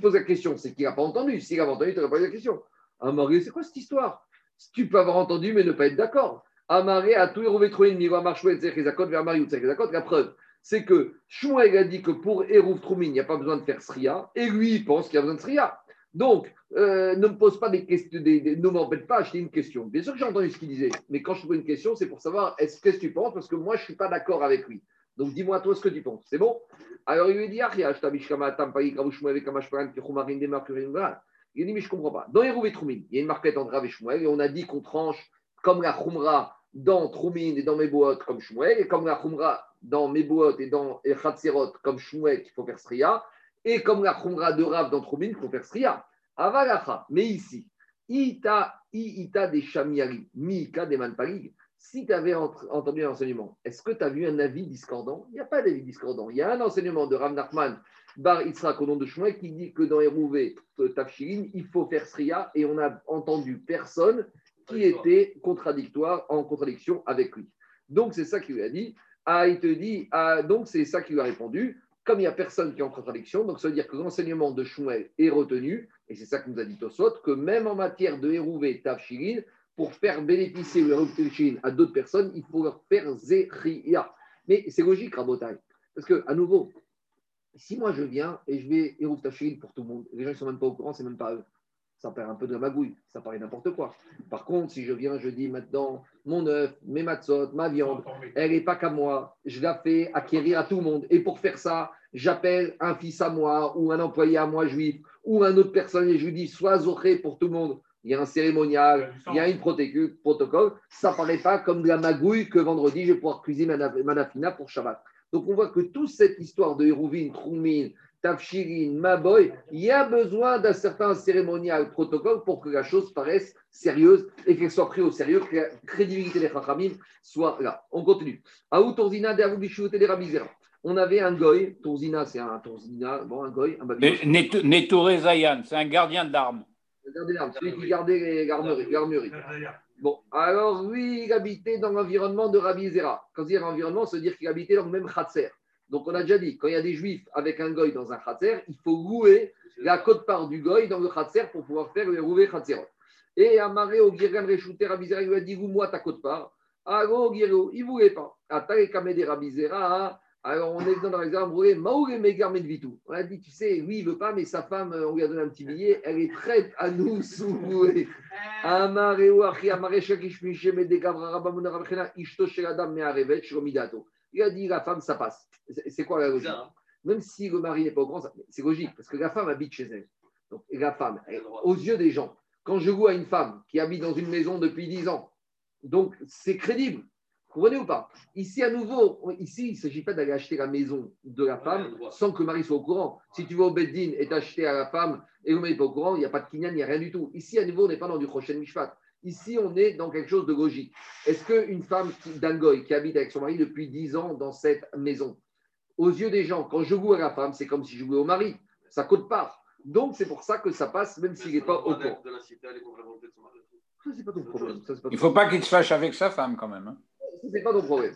pose la question, c'est qu'il n'a pas entendu. S'il avait entendu, tu n'aurais pas eu la question. C'est quoi cette histoire? Tu peux avoir entendu, mais ne pas être d'accord. Amaré a tout Marchouet, Zechezakot, vers Mariou, Zechezakot. La preuve, c'est que Shmuel a dit que pour Hérouv Troumin, il n'y a pas besoin de faire Sria, et lui, il pense qu'il y a besoin de Sria. Donc, euh, ne me pose pas des questions, ne m'embête pas à acheter une question. Bien sûr que j'ai entendu ce qu'il disait, mais quand je pose une question, c'est pour savoir est-ce qu'est-ce que tu penses, parce que moi, je ne suis pas d'accord avec lui. Donc, dis-moi toi ce que tu penses. C'est bon? Alors, il lui dit. Il dit, mais je ne comprends pas. Dans et Troumin, il y a une marquette entre Rav et Shmuel, et on a dit qu'on tranche comme la Khumra dans Troumin et dans Meboot comme Shmuel, et comme la Khumra dans Meboot et dans Chatzerot comme Shmuel qu'il faut faire Sria, et comme la Khumra de Rav dans Troumin qu'il faut faire Sria. Avalacha, mais ici, Ita, Ita des Shamiari, Miika des Manparig, si tu avais ent- entendu un enseignement, est-ce que tu as vu un avis discordant? Il n'y a pas d'avis discordant. Il y a un enseignement de Rav Nachman Bar Yitzhak au nom de Shmuel qui dit que dans Hérouvé Tafshirin, il faut faire Sria et on n'a entendu personne qui était contradictoire, en contradiction avec lui. Donc c'est ça qu'il lui a dit. Ah, il te dit, ah, donc c'est ça qu'il lui a répondu. Comme il n'y a personne qui est en contradiction, donc ça veut dire que l'enseignement de Shmuel est retenu, et c'est ça que nous a dit Tosot, que même en matière de Hérouvé Tafshirin, pour faire bénéficier le Hérouvé Tafshirin à d'autres personnes, il faut leur faire Zéria. Mais c'est logique, Rabotai. Parce que, à nouveau, si moi je viens et je vais Hérouv Tafshirin pour tout le monde, les gens ne sont même pas au courant, c'est même pas eux. Ça perd un peu de la magouille, ça paraît n'importe quoi. Par contre, si je viens, je dis maintenant, mon œuf, mes matzot, ma viande, elle n'est pas qu'à moi, je la fais acquérir à tout le monde. Et pour faire ça, j'appelle un fils à moi ou un employé à moi juif ou un autre personne et je lui dis, sois zoré pour tout le monde. Il y a un cérémonial, il y a une protocole. Ça ne paraît pas comme de la magouille que vendredi, je vais pouvoir cuisiner ma na- ma nafina pour Shabbat. Donc on voit que toute cette histoire de Hérouvin, Troumine, Tafshirin, Maboy, il y a besoin d'un certain cérémonial protocole pour que la chose paraisse sérieuse et qu'elle soit prise au sérieux, que la crédibilité des Chachamim soit là. On continue. Aou Torzina. On avait un goy, Torzina, c'est un Torzina, bon, un goy, un babylone. Netoré Zayan, c'est un gardien d'armes. Regardez l'arme, celui qui gardait l'armerie. Bon, alors lui, il habitait dans l'environnement de Rabbi Zera. Quand il dit environnement, ça veut dire qu'il habitait dans le même khatser. Donc on a déjà dit, quand il y a des juifs avec un goy dans un khatser, il faut louer la côte-part du goy dans le khatser pour pouvoir faire le rouvé khatserot. Et Amaré au Girgan Reshouté, Rabbi Zera, il lui a dit, vous moi ta côte-part. Alors Giro, il ne voulait pas. Atare Kamede Rabbi Zera, Alors, on est dans l'exemple, et Megar Medvitou. On a dit, tu sais, lui, il veut pas, mais sa femme, on lui a donné un petit billet, elle est prête à nous soulouer. Amareu, Achi, Amare, Shakish, Mishe, Medegavra, Ishto, Sheladam, Mearevet. Il a dit, la femme, ça passe. C'est quoi la logique. Même si le mari n'est pas au courant, c'est logique, parce que la femme habite chez elle. Donc, la femme, Elle aux yeux des gens, quand je loue à une femme qui habite dans une maison depuis 10 ans, donc c'est crédible. Vous comprenez ou pas Ici, à nouveau, ici, il ne s'agit pas d'aller acheter la maison de la femme sans que le mari soit au courant. Si tu vas au Beddin et t'acheter à la femme et le mari n'est pas au courant, il n'y a pas de kinyan, il n'y a rien du tout. Ici, à nouveau, on n'est pas dans du Rochen Mishpat. Ici, on est dans quelque chose de logique. Est-ce qu'une femme d'un goy qui habite avec son mari depuis 10 ans dans cette maison, aux yeux des gens, quand je loue à la femme, c'est comme si je louais au mari. Ça coûte pas. Donc, c'est pour ça que ça passe, même s'il n'est pas au courant. Ça, c'est pas ton problème. Ça, pas Il ne ton faut pas qu'il se fâche avec sa femme quand même. hein. Ça, c'est pas ton problème.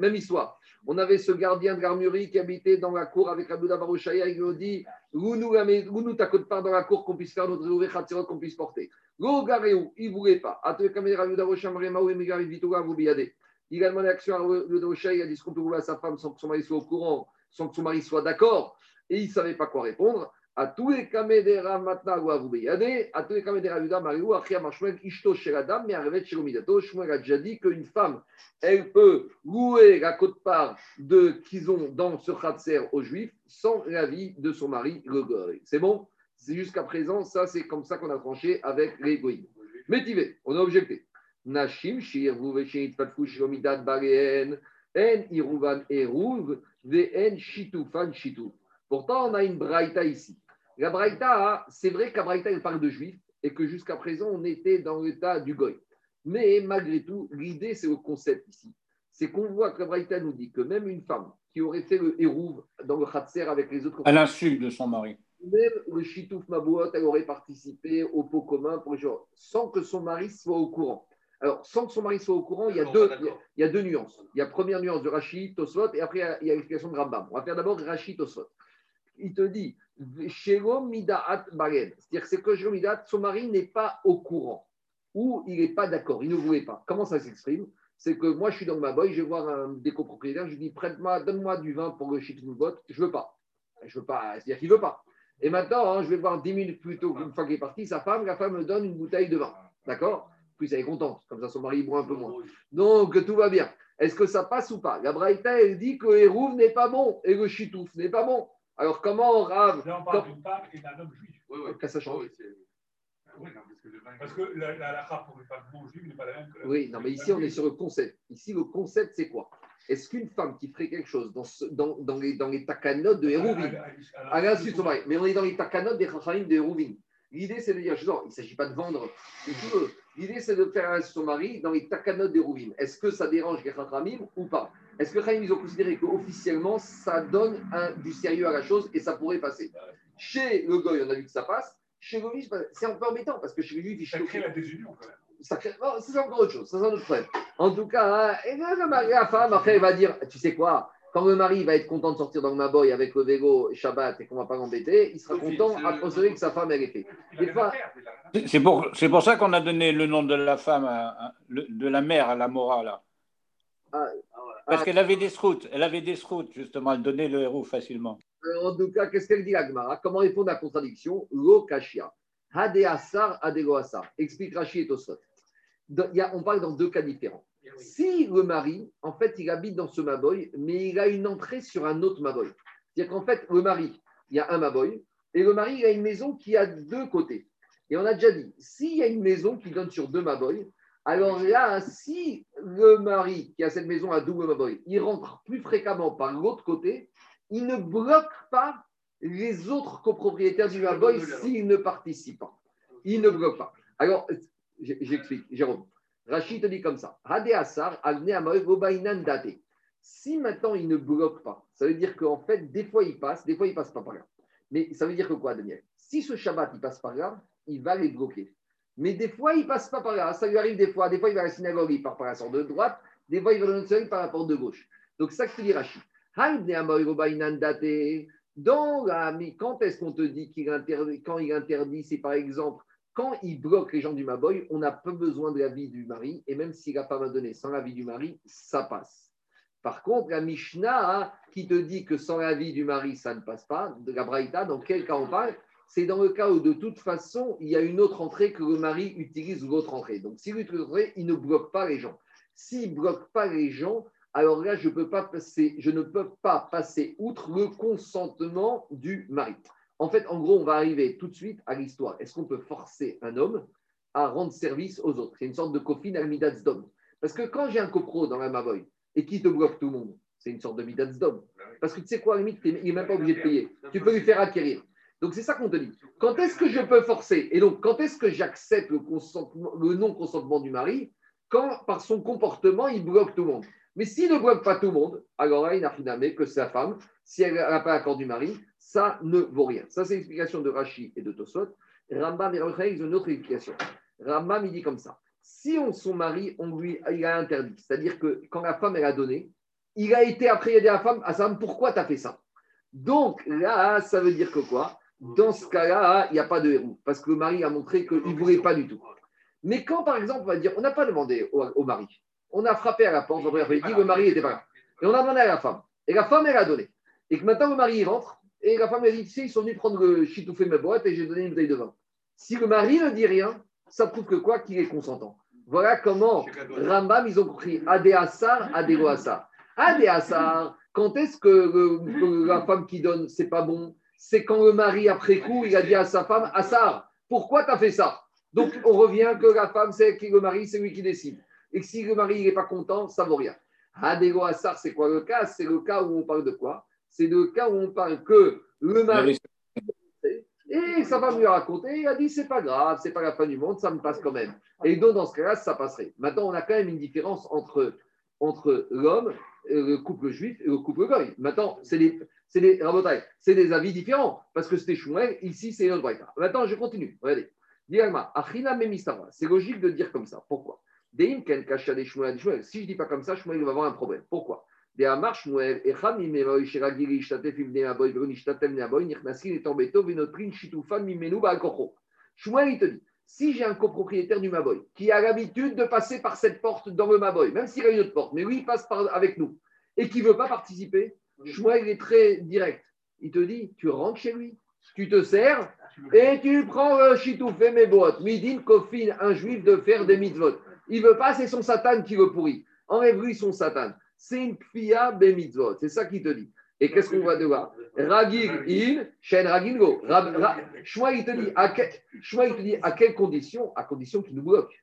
Même histoire. On avait ce gardien de l'armurerie qui habitait dans la cour avec Raviuda Baroshaya. Il lui dit Loue-nous la mais- loue-nous ta côte part dans la cour qu'on puisse faire notre Khatsirot, qu'on puisse porter. Go Gareu, il ne voulait pas. Il a demandé l'action à Baroshaya. Il a dit ce qu'on peut rouler à sa femme sans que son mari soit au courant, sans que son mari soit d'accord. Et il ne savait pas quoi répondre. À tous les Kamedera maintenant, vous beyade, à tous les Kamedera Yuda, Mariou, Achia Marshmel, Ishto Sheladam, mais Arrevet Shelomidato, Shmuel a déjà dit qu'une femme, elle peut louer la côte-part de qu'ils ont dans ce Khatser aux Juifs sans l'avis de son mari, le Goré. C'est bon? C'est jusqu'à présent, ça, c'est comme ça qu'on a tranché avec les Goïms. Métivé, on a objecté. Nashim, Shir, Vuveshin, Patfou, Shlomidat, Bareen, En, Iruvan, Eruv, Vn, Shitufan, Shituf. Pourtant, on a une braïta ici. La braïta, c'est vrai qu'à braïta, elle parle de juifs et que jusqu'à présent, on était dans l'état du goy. Mais malgré tout, l'idée, c'est le concept ici. C'est qu'on voit que la braïta nous dit que même une femme qui aurait fait le hérouv dans le khatser avec les autres À l'insu de son mari. même le chitouf mabouot, elle aurait participé au pot commun pour gens, sans que son mari soit au courant. Alors, sans que son mari soit au courant, il y a, deux, il y a, d'accord. il y a deux nuances. Il y a première nuance de Rachid, Tosfot, et après, il y a- a l'explication de Rambam. On va faire d'abord Rachid, Tosfot. Il te dit. C'est-à-dire c'est que Midaat, son mari n'est pas au courant, ou il n'est pas d'accord, il ne voulait pas. Comment ça s'exprime? C'est que moi, je suis dans ma boy, je vais voir un des copropriétaires, je lui dis, prête-moi, donne-moi du vin pour le chips bot. Je veux pas. Je veux pas, c'est-à-dire qu'il veut pas. Et maintenant, hein, je vais voir 10 minutes plus tôt, une fois qu'il est parti, sa femme, la femme me donne une bouteille de vin. D'accord? Puis elle est contente, comme ça son mari boit un peu moins. Donc tout va bien. Est-ce que ça passe ou pas? La Braïta, elle dit que Hérouv n'est pas bon et le Chitouf n'est pas bon. Alors comment Rav Là, on parle d'une femme et d'un homme juif. Oui, oui. Que ça change. Oui, c'est- Oui, non, parce que, le vin- parce que la, la, pour une femme non juive n'est pas la même que la Oui, non, mais ici on est sur le concept. Ici le concept c'est quoi? Est-ce qu'une femme qui ferait quelque chose dans, ce- dans, dans les, dans les takanotes de Hérouvin, à l'insu de son mari, mais on est dans les takanotes des Chachamim de Hérouvin. L'idée c'est de dire, non, il ne s'agit pas de vendre si tu veux. L'idée c'est de faire un son mari dans les takanotes d'Hérouvin. Est-ce que ça dérange les Chachamim ou pas? Est-ce que Chachamim ils ont considéré qu'officiellement ça donne un- du sérieux à la chose et ça pourrait passer? Chez le Goy, on a vu que ça passe. Chez le c'est un peu embêtant parce que chez le Juif, il Ça crée la désunion quand même. ça crée- non, c'est encore autre chose, ça, c'est un autre problème. En tout cas, hein, et là, la femme, après, elle va dire Tu sais quoi? Quand le mari va être content de sortir dans ma boy avec le vélo Shabbat et qu'on ne va pas l'embêter, il sera content à le- considérer que sa femme, elle est fait. Fois-. C'est- pour, c'est pour ça qu'on a donné le nom de la femme, à- à- le- de la mère à la Mora, là. Ah ouais. Parce Ah. qu'elle avait des scouts, elle avait des scouts, justement, elle donnait le héros facilement. Euh, En tout cas, qu'est-ce qu'elle dit, Agmara Comment répondre à la contradiction? Lo kashia. Hade asar. Explique Rashi et a- On parle dans deux cas différents. Si le mari, en fait, il habite dans ce Maboy, mais il a une entrée sur un autre Maboy. C'est-à-dire qu'en fait, le mari, il y a un Maboy, et le mari, il a une maison qui a deux côtés. Et on a déjà dit, s'il y a une maison qui donne sur deux Maboy, alors là, si le mari qui a cette maison à double Maboy, il rentre plus fréquemment par l'autre côté, il ne bloque pas les autres copropriétaires du Maboy s'ils ne participent pas. Il ne bloque pas. Alors, j'explique, Jérôme. Rachid te dit comme ça. Si maintenant il ne bloque pas, ça veut dire qu'en fait, des fois il passe, des fois il passe pas par là. Mais ça veut dire que quoi, Daniel? Si ce Shabbat il passe par là, il va les bloquer. Mais des fois il passe pas par là. Ça lui arrive des fois. Des fois il va à la synagogue, il part par la sorte de droite. Des fois il va dans le soleil par la porte de gauche. Donc ça que te dit Rachid. Dans la, quand est-ce qu'on te dit qu'il interdit Quand il interdit, c'est par exemple quand il bloque les gens du Maboy, on n'a pas besoin de l'avis du mari, et même s'il n'a pas à donner sans l'avis du mari, ça passe. Par contre, la Mishnah hein, qui te dit que sans l'avis du mari, ça ne passe pas, de la Braïta, dans quel cas on parle? C'est dans le cas où de toute façon, il y a une autre entrée que le mari utilise l'autre entrée. Donc s'il utilise entrée, il ne bloque pas les gens. S'il ne bloque pas les gens, alors là, je, peux pas passer, je ne peux pas passer outre le consentement du mari. En fait, en gros, on va arriver tout de suite à l'histoire. Est-ce qu'on peut forcer un homme à rendre service aux autres? C'est une sorte de cofine al d'homme. Parce que quand j'ai un copro dans la Mavoy et qui te bloque tout le monde, c'est une sorte de d'homme. Parce que tu sais quoi, à la limite, il n'est même pas obligé de payer. Tu peux lui faire acquérir. Donc c'est ça qu'on te dit. Quand est-ce que je peux forcer? Et donc, quand est-ce que j'accepte le, non-consentement du mari Quand, par son comportement, il bloque tout le monde? Mais s'il ne bloque pas tout le monde, alors là, il n'a rien que sa femme, si elle n'a pas l'accord du mari, ça ne vaut rien. Ça, c'est l'explication de Rachi et de Tosot. Rambam et ils ont une autre explication. Rambam, il dit comme ça. Si on, son mari, on lui il a interdit, c'est-à-dire que quand la femme, elle a donné, il a été après aider la femme à sa femme, pourquoi tu as fait ça? Donc là, ça veut dire que quoi? Dans ce cas-là, il n'y a pas de héros, parce que le mari a montré qu'il ne voulait pas du tout. Mais quand, par exemple, on va dire, on n'a pas demandé au mari, on a frappé à la porte, on a dit le mari n'était pas là. Et on a demandé à la femme. Et la femme, elle a donné. Et que maintenant, le mari, il rentre. Et la femme, elle dit, tu sais, ils sont venus prendre le chitoufé de ma boîte et j'ai donné une bouteille de vin. Si le mari ne dit rien, ça prouve que quoi? Qu'il est consentant. Voilà comment Rambam, ils ont compris Adéassar, Adégoassar. Adéassar, quand est-ce que, la femme qui donne, c'est pas bon? C'est quand le mari, après coup, il a dit à sa femme, Assar, pourquoi tu as fait ça? Donc, on revient que la femme, c'est qui le mari, c'est lui qui décide et que si le mari n'est pas content, ça ne vaut rien. Assar, c'est quoi le cas? C'est le cas où on parle de quoi? C'est le cas où on parle que le mari. Et sa femme lui a raconté, il a dit c'est pas grave, c'est pas la fin du monde, ça me passe quand même. Et donc dans ce cas-là, ça passerait. Maintenant, on a quand même une différence entre, entre l'homme, le couple juif et le couple goy. Maintenant, c'est des, c'est des, c'est des avis différents parce que c'était Shmuel, ici c'est notre Maintenant, je continue. Regardez. C'est logique de dire comme ça. Pourquoi? Si je ne dis pas comme ça, Shmuel va avoir un problème. Pourquoi? Shmuel, il te dit, si j'ai un copropriétaire du Maboy qui a l'habitude de passer par cette porte dans le Maboy, même s'il a une autre porte, mais lui, il passe par, avec nous, et qui ne veut pas participer, Shmuel est très direct. Il te dit, tu rentres chez lui, tu te sers, et tu prends le chitoufé mes boîtes. Midin kofin un juif de faire des mitzvot. Il veut pas, c'est son Satan qui veut pourrir. Enlève-lui son Satan. C'est une bemitzvot. C'est ça qu'il te dit. Et qu'est-ce qu'on va devoir? Ragil in, shen ragilgo. Shmuel, il te dit, à te dit à quelles conditions? À condition qu'il nous bloque.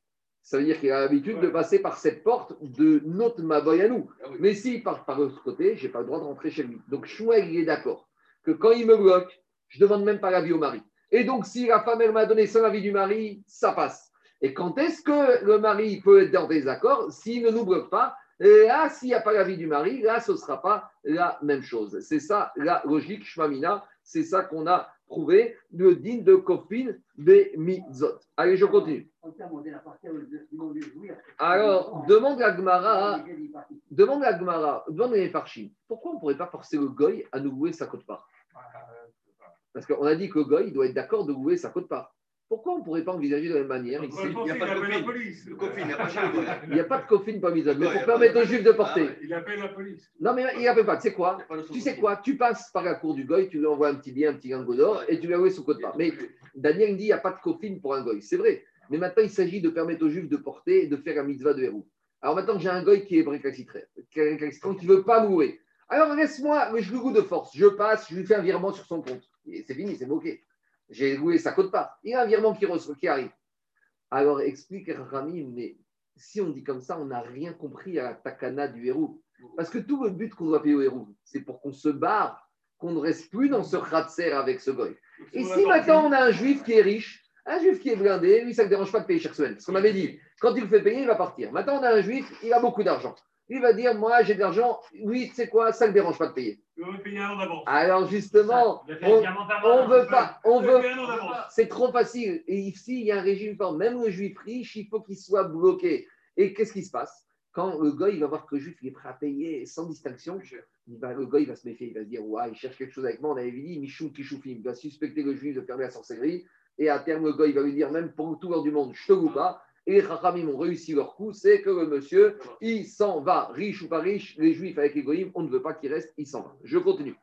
Ça veut dire qu'il a l'habitude de passer par cette porte de notre Maboy à nous. Mais s'il part par l'autre côté, je n'ai pas le droit de rentrer chez lui. Donc Shmuel, il est d'accord que quand il me bloque, je ne demande même pas l'avis au mari. Et donc, si la femme, elle m'a donné sans l'avis du mari, ça passe. Et quand est-ce que le mari peut être dans des accords? S'il ne nous bloque pas Là, s'il n'y a pas l'avis du mari, là, ce ne sera pas la même chose. C'est ça la logique Shmamina. C'est ça qu'on a prouvé, le digne de Kofin de Mizot. Allez, je continue. Alors, demande à Gmara, demande à Gmara, demande à pourquoi on ne pourrait pas forcer le goy à nous louer sa côte-part? Parce qu'on a dit que le goy doit être d'accord de louer sa côte-part. Pourquoi on ne pourrait pas envisager de la même manière ici Il n'y a pas de cofine. Il n'y a pas de cofine pas mise Mais pour permettre aux juifs de porter. Il appelle la police. Non, mais il n'appelle pas. Tu sais quoi Tu sais quoi Tu passes par la cour du goy, tu lui envoies un petit bien, un petit gango d'or et tu lui envoies son côte. Mais Daniel dit il n'y a pas de cofine pour un goy. C'est vrai. Mais maintenant, il s'agit de permettre aux juifs de porter et de faire un mitzvah de héros. Alors maintenant, j'ai un goy qui est récalcitrant, qui ne veut pas mourir. Alors laisse-moi, mais je le goût de force. Je passe, je lui fais un virement sur son compte. C'est fini, c'est bloqué. J'ai loué, ça coûte pas. Il y a un virement qui, qui arrive. Alors explique Rami, mais si on dit comme ça, on n'a rien compris à la takana du héros. Parce que tout le but qu'on doit payer au héros, c'est pour qu'on se barre, qu'on ne reste plus dans ce kratzer avec ce goy. Et si maintenant on a un juif qui est riche, un juif qui est blindé, lui, ça ne dérange pas de payer chaque semaine. Parce qu'on avait dit, quand il le fait payer, il va partir. Maintenant, on a un juif, il a beaucoup d'argent. Il va dire, moi, j'ai de l'argent. Oui, tu sais quoi, ça ne dérange pas de payer. Alors justement, on, veut pas, on veut. C'est trop facile. Et ici, il y a un régime fort. Même le juif riche, il faut qu'il soit bloqué. Et qu'est-ce qui se passe quand le gars il va voir que le juif il est prêt à payer sans distinction, le gars il va se méfier, il va se dire ouais, il cherche quelque chose avec moi. On avait dit Michou Kishoufim, il va suspecter le juif de faire de la sorcellerie Et à terme, le gars, il va lui dire, même pour tout l'heure du monde, je te loue pas. Et les Chachamim ont réussi leur coup, c'est que le monsieur, il s'en va, riche ou pas riche, les Juifs avec les on ne veut pas qu'il reste, il s'en va. Je continue.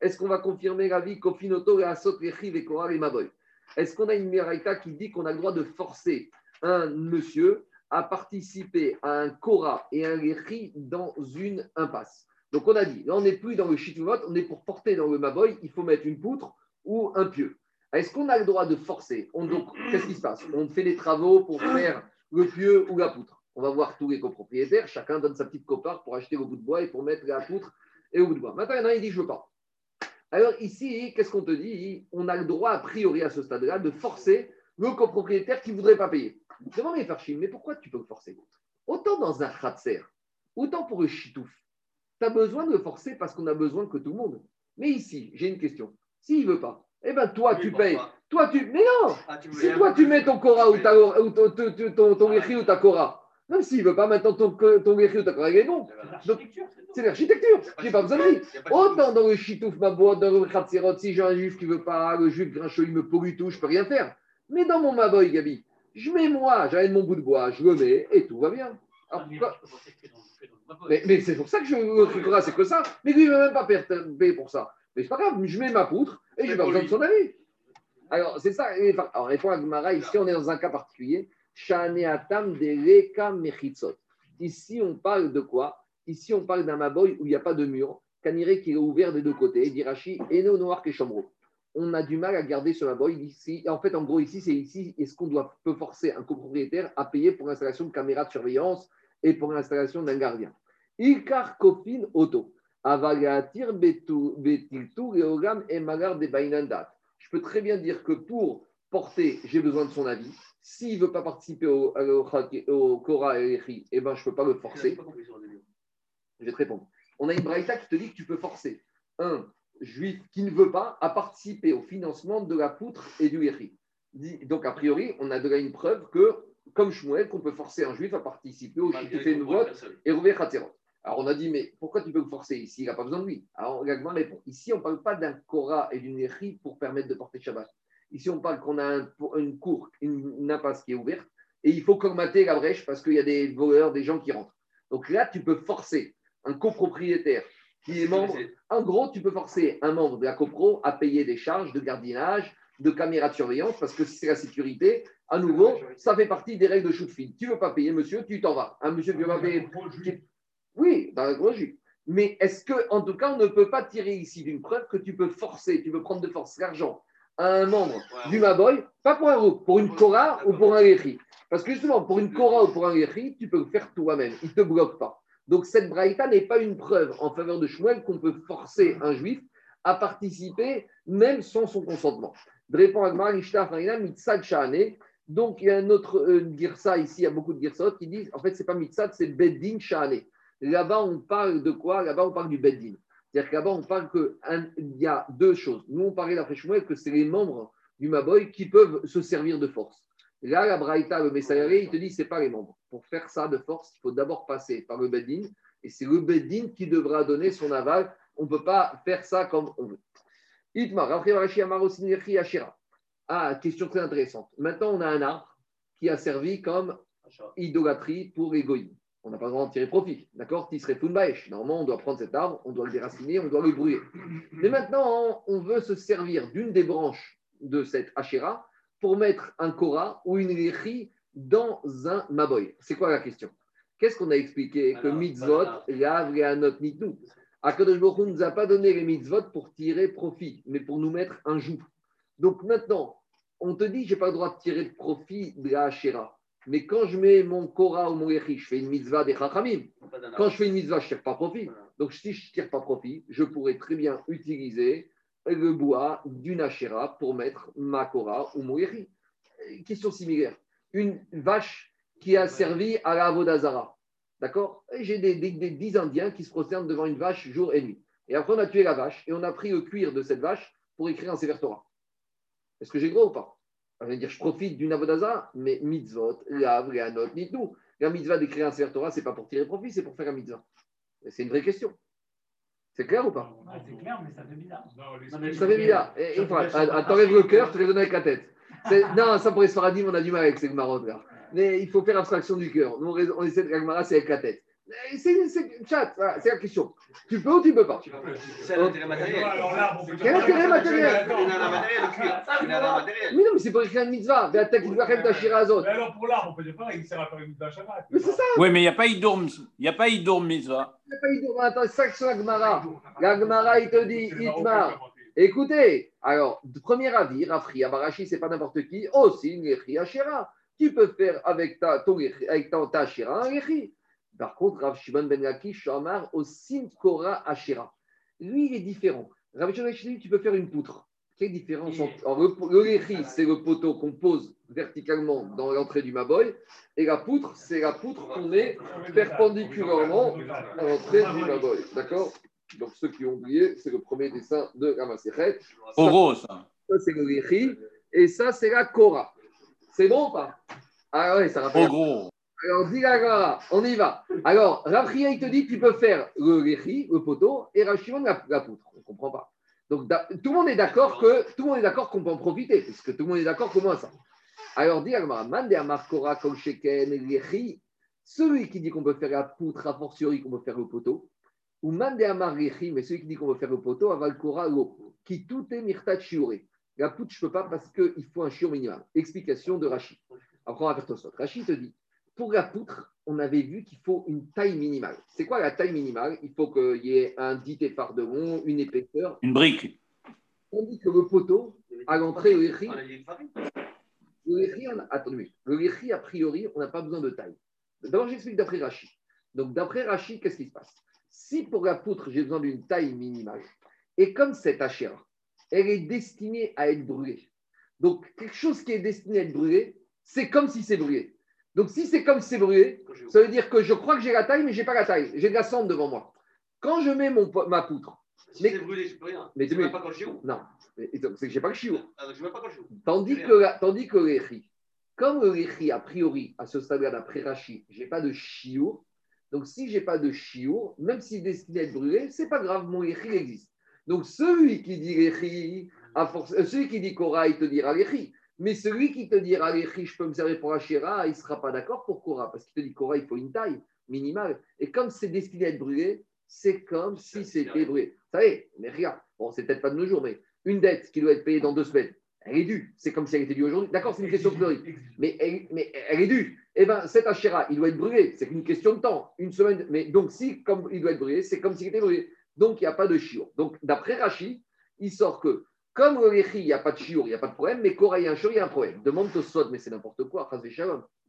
Est-ce qu'on va confirmer la vie Kofinoto et Asot et Maboy? Est-ce qu'on a une Miraïta qui dit qu'on a le droit de forcer un monsieur à participer à un Kora et un Lechi dans une impasse? Donc on a dit, là on n'est plus dans le Chitumot, on est pour porter dans le Maboy, il faut mettre une poutre ou un pieu. Est-ce qu'on a le droit de forcer Donc, qu'est-ce qui se passe On fait des travaux pour faire le pieu ou la poutre. On va voir tous les copropriétaires, chacun donne sa petite copare pour acheter le bout de bois et pour mettre la poutre et le bout de bois. Maintenant, il y en a un, il dit je veux pas. Alors ici, qu'est-ce qu'on te dit On a le droit, a priori, à ce stade-là, de forcer le copropriétaire qui ne voudrait pas payer. Demande les Farchim, mais pourquoi tu peux le forcer Autant dans un khatser, autant pour le chitouf, tu as besoin de le forcer parce qu'on a besoin que tout le monde. Mais ici, j'ai une question. S'il ne veut pas, eh bien, toi, tu payes. Toi, tu. Mais non ah, Si toi, tu mets ton Cora ou, ta, ou ton, ton, ton, ou ta Cora, même s'il ne veut pas maintenant ton, ton ou ta Cora, il est bon. C'est l'architecture. Je n'ai pas besoin de lui. Autant dans le Chitouf Maboua, dans le Khatsirot, si j'ai un juif qui ne veut pas, le juif grincheux, il me pourrit tout, je ne peux rien faire. Mais dans mon Maboy, Gabi, je mets moi, j'amène mon bout de bois, je le mets et tout va bien. Alors, mais, mais c'est pour ça que je le c'est que ça. Mais lui, il ne veut même pas payer pour ça. Mais c'est pas grave, je mets ma poutre et je n'ai pas besoin de son avis. Alors, c'est ça. Alors, répond à Gmara, ici, on est dans un cas particulier. Shaneatam de Mechitzot. Ici, on parle de quoi? Ici, on parle d'un maboy où il n'y a pas de mur. Kanire qui est ouvert des deux côtés. Dirachi, Eno Noir Keshomro. On a du mal à garder ce maboy ici. En fait, en gros, ici, c'est ici. Est-ce qu'on doit peut forcer un copropriétaire à payer pour l'installation de caméras de surveillance et pour l'installation d'un gardien? Ilkar Kofin Auto. Je peux très bien dire que pour porter, j'ai besoin de son avis. S'il ne veut pas participer au, au, Kora et eh ben, je ne peux pas le forcer. Je vais te répondre. On a une braïta qui te dit que tu peux forcer un juif qui ne veut pas à participer au financement de la poutre et du Eri. Donc, a priori, on a de là une preuve que, comme Shmuel, qu'on peut forcer un juif à participer au fait une vote et Rouvé Khaterot. Alors on a dit, mais pourquoi tu peux le forcer ici? Il n'a pas besoin de lui. Alors Gagman répond, ici on ne parle pas d'un Korah et d'une Eri pour permettre de porter Shabbat. Ici on parle qu'on a une cour, une, impasse qui est ouverte et il faut colmater la brèche parce qu'il y a des voleurs, des gens qui rentrent. Donc là, tu peux forcer un copropriétaire qui est membre. En gros, tu peux forcer un membre de la copro à payer des charges de gardiennage, de caméras de surveillance, parce que si c'est la sécurité, à nouveau, ça fait partie des règles de shoot Tu ne veux pas payer, monsieur, tu t'en vas. Un monsieur qui va payer. Oui, dans la logique. Mais est-ce que, en tout cas, on ne peut pas tirer ici d'une preuve que tu peux forcer, tu peux prendre de force l'argent à un membre du Maboy, pas pour un groupe, pour une Cora ou pour un Léchi. Parce que justement, pour une Cora ou pour un Léchi, tu peux le faire toi-même. Il ne te bloque pas. Donc cette Braïta n'est pas une preuve en faveur de Shmuel qu'on peut forcer un juif à participer même sans son consentement. Donc il y a un autre euh, girsa ici, il y a beaucoup de girsot qui disent en fait, ce n'est pas mitzad, c'est beddin shane. Là-bas, on parle de quoi? Là-bas, on parle du Beddin. C'est-à-dire que là-bas, on parle qu'il y a deux choses. Nous, on parlait d'après Shmuel que c'est les membres du Maboy qui peuvent se servir de force. Là, la Braïta, le Messayaré, il te dit c'est pas les membres. Pour faire ça de force, il faut d'abord passer par le Beddin. Et c'est le Beddin qui devra donner son aval. On ne peut pas faire ça comme on veut. Ah, question très intéressante. Maintenant, on a un arbre qui a servi comme idolâtrie pour égoïsme on n'a pas le droit de tirer profit. D'accord? Tisserait Funbaesh. Normalement, on doit prendre cet arbre, on doit le déraciner, on doit le brûler. Mais maintenant, on veut se servir d'une des branches de cette Asherah pour mettre un Korah ou une Lechi dans un Maboy. C'est quoi la question? Qu'est-ce qu'on a expliqué Que mitzvot, lav, anot, nitnu. Akadosh Baruch ne nous a pas donné les mitzvot pour tirer profit, mais pour nous mettre un joug. Donc maintenant, on te dit, je n'ai pas le droit de tirer profit de la Asherah. Mais quand je mets mon Korah ou mon Yechi, je fais une mitzvah des Chachamim. Quand je fais une mitzvah, je ne tire pas profit. Donc si je ne tire pas profit, je pourrais très bien utiliser le bois d'une Asherah pour mettre ma Korah ou mon Yechi. Question similaire. Une vache qui a servi à la Vodazara. D'accord? J'ai des, dix Indiens qui se prosternent devant une vache jour et nuit. Et après, on a tué la vache et on a pris le cuir de cette vache pour écrire un Sefer Torah. Est-ce que j'ai droit ou pas? Dire, je profite d'une avodaza, mais mitzvot, lav, leanot, nitnou. La mitzvah d'écrire un Sefer Torah, ce n'est pas pour tirer profit, c'est pour faire un mitzvah. C'est une vraie question. C'est clair ou pas? Ouais, c'est clair, mais ça fait bizarre. Non, les- Non, mais- Ça fait bizarre. Et- et ah, T'enlèves le cœur, tu les donnes avec la tête. C'est- Non, ça pour les Sfaradim, on a du mal avec ces Gmarot là. Mais il faut faire abstraction du cœur. Nous, on essaie de Gmara, c'est avec la tête. Mais C'est c'est- c'est la question. Tu peux ou tu peux pas C'est un intérêt matériel. Alors là, on peut Quel intérêt matériel. Mais non, mais c'est pour écrire une mitzvah. Alors pour l'arbre, on peut dire pareil, il sert à faire une Shabbat. Mais c'est ça. Oui, mais il n'y a pas Idour, il n'y a pas Idour Mitzvah. Il n'y a pas de- Attends, c'est ça que c'est la Gemara. La Gemara, il te dit, C'est Itmar. Écoutez, alors, premier avis, Rafri, Abarashi, c'est pas n'importe qui, aussi une Lechi Hachera. Tu peux faire avec ta, ton avec ta, un Lechi. Par contre, Rav Shimon Ben Lakish, Shamar, au Kora Hachera. Lui, il est différent. Rav Shimon Ben Lakish, tu peux faire une poutre. Quelle différence entre. Alors, le, le Lechi, c'est le poteau qu'on pose verticalement dans l'entrée du Maboy, et la poutre, c'est la poutre qu'on met perpendiculairement à l'entrée du Maboy. D'accord? Donc, ceux qui ont oublié, c'est le premier dessin de la Maserhet. Au gros, ça. Ça, c'est le Lechi. Et ça, c'est la Kora. C'est bon ou pas? Ah ouais, ça Au rappelle. gros. Alors, dis on y va. Alors, Rafria, il te dit tu peux faire le Lechi, le poteau, et Rachimon, la, la poutre. On ne comprend pas. Donc, tout le monde est d'accord que tout le monde est d'accord qu'on peut en profiter, parce que tout le monde est d'accord comment ça. Alors, dis la Gemara, Mande Amar Kora Kol Sheken Lechi, celui qui dit qu'on peut faire la poutre, a fortiori qu'on peut faire le poteau, ou Mande Amar Lechi, mais celui qui dit qu'on peut faire le poteau, Aval Kora Lo, qui tout est Shiure. La poutre, je ne peux pas parce qu'il faut un chiot minimal. Explication de Rachid. Après, on va faire Tosfot. Rachid te dit, pour la poutre, on avait vu qu'il faut une taille minimale. C'est quoi la taille minimale? Il faut qu'il y ait un 10 épars de long, une épaisseur. Une brique. On dit que le poteau, à l'entrée, le Lechi, On a dit une farine. le a priori, on n'a pas besoin de taille. D'abord, j'explique d'après Rachid. Donc, d'après Rachid, qu'est-ce qui se passe? Si pour la poutre, j'ai besoin d'une taille minimale, et comme cette hachère, elle est destinée à être brûlée. Donc, quelque chose qui est destiné à être brûlé, c'est comme si c'est brûlé. Donc, si c'est comme c'est brûlé, ça veut dire que je crois que j'ai la taille, mais je n'ai pas la taille. J'ai de la cendre devant moi. Quand je mets mon, ma poutre, Si Mais- c'est brûlé, je peux rien. Mais tu- même pas quand le chiot. non, Et donc, c'est que je n'ai pas le chiour. Ah, je pas quand chiot. Tandis que, la- tandis que comme le a priori, à ce stade-là, d'après Rachid, je n'ai pas de chiour. Donc, si je n'ai pas de chiour, même s'il est destiné à être brûlé, c'est pas grave, mon il existe. Donc, celui qui dit à force, euh, celui qui dit Korah, il te dira Lechi. Mais celui qui te dira Lechi, je peux me servir pour Hachera, il ne sera pas d'accord pour Korah, parce qu'il te dit Korah, il faut une taille minimale. Et comme c'est destiné à être brûlé, c'est comme si c'était brûlé. Vous savez, mais regarde, bon, c'est peut-être pas de nos jours, mais une dette qui doit être payée dans deux semaines, elle est due. C'est comme si elle était due aujourd'hui. D'accord, c'est une question fleurie. Mais elle, mais elle est due. Eh bien, cet Hachera, il doit être brûlé. C'est qu'une question de temps. Une semaine. Mais donc, si comme il doit être brûlé, c'est comme s'il était brûlé. Donc, il n'y a pas de chiour. Donc, d'après Rachid, il sort que, comme le Lechi, il n'y a pas de chiour, il n'y a pas de problème, mais Korah, il y a un chiour, il y a un problème. Demande Tosot, mais c'est n'importe quoi.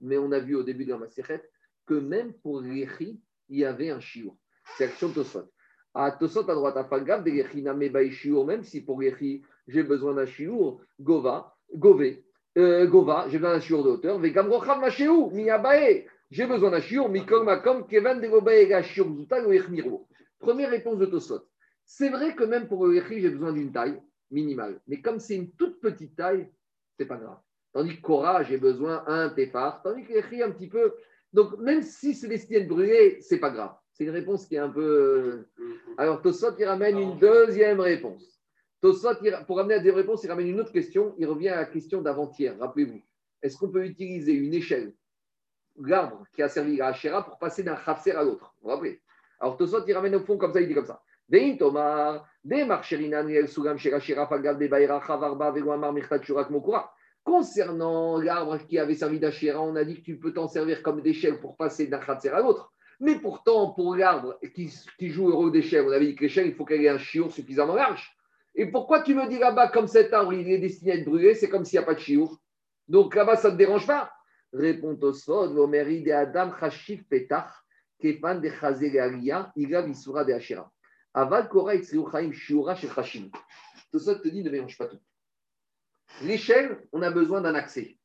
Mais on a vu au début de la Maserhet que même pour Lechi, il y avait un chiour. C'est action de Tosot. À Tosot, à droite, à Fagab, des Lechi Name Baï chiour, même si pour Lechi, j'ai besoin d'un chiour, Gova, euh, Gova, j'ai besoin d'un chiour de hauteur, Vegam Rocham Miyabae, j'ai besoin d'un chiour, Mikol Makom, de Gobae, Echmiro. Première réponse de Tosot. C'est vrai que même pour le Lechi, j'ai besoin d'une taille minimale. Mais comme c'est une toute petite taille, c'est pas grave. Tandis que Korah, j'ai besoin un téphar. Tandis que Lechi, un petit peu. Donc, même si c'est destiné à être brûlé, c'est pas grave. C'est une réponse qui est un peu. Alors, Tosot, il ramène une deuxième réponse. Tosot, pour ramener la deuxième réponse, il ramène une autre question. Il revient à la question d'avant-hier. Rappelez-vous. Est-ce qu'on peut utiliser une échelle, l'arbre qui a servi à Hachera, pour passer d'un Khatser à l'autre? Vous vous rappelez? Alors, Tosot, il ramène au fond comme ça, il dit comme ça. Concernant l'arbre qui avait servi d'Achera, on a dit que tu peux t'en servir comme d'échelle pour passer d'un Khatser à l'autre. Mais pourtant, pour l'arbre qui, joue le rôle d'échelle, on avait dit que l'échelle, il faut qu'elle ait un chiour suffisamment large. Et pourquoi tu me dis là-bas, comme cet arbre, il est destiné à être brûlé, c'est comme s'il n'y a pas de chiour Donc là-bas, ça ne te dérange pas? Répond Tosfod, Vomeri de Adam, Chashif Petach, Kefan de Chazé Aria, Ira Visura de Hachera. Aval Kora Chaim Shiura chez Chashim. Tosfod te dit, ne mélange pas tout. L'échelle, on a besoin d'un accès.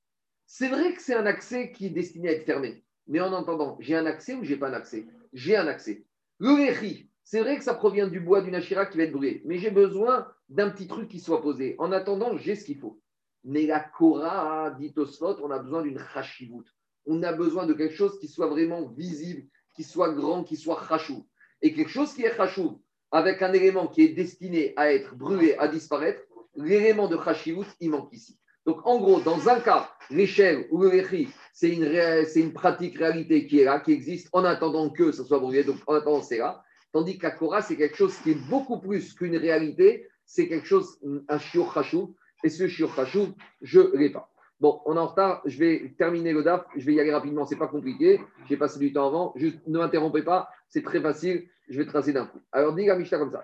C'est vrai que c'est un accès qui est destiné à être fermé. Mais en entendant, j'ai un accès ou j'ai pas un accès? J'ai un accès. Le Lechi, c'est vrai que ça provient du bois d'une Ashira qui va être brûlée, mais j'ai besoin d'un petit truc qui soit posé. En attendant, j'ai ce qu'il faut. Mais la Korah, dit Tosfot, on a besoin d'une Chashivut. On a besoin de quelque chose qui soit vraiment visible, qui soit grand, qui soit Chashou. Et quelque chose qui est Chashou, avec un élément qui est destiné à être brûlé, à disparaître, l'élément de Khashivut, il manque ici. Donc, en gros, dans un cas, l'échelle ou le réchi, c'est une, pratique réalité qui est là, qui existe en attendant que ça soit brûlé. Donc, en attendant, c'est là. Tandis qu'Akora, c'est quelque chose qui est beaucoup plus qu'une réalité. C'est quelque chose, un shiur chashou. Et ce shiur chashou, je ne l'ai pas. Bon, on est en retard. Je vais terminer le DAF. Je vais y aller rapidement. C'est pas compliqué. J'ai passé du temps avant. Juste ne m'interrompez pas. C'est très facile. Je vais tracer d'un coup. Alors, dit la Mishnah comme ça.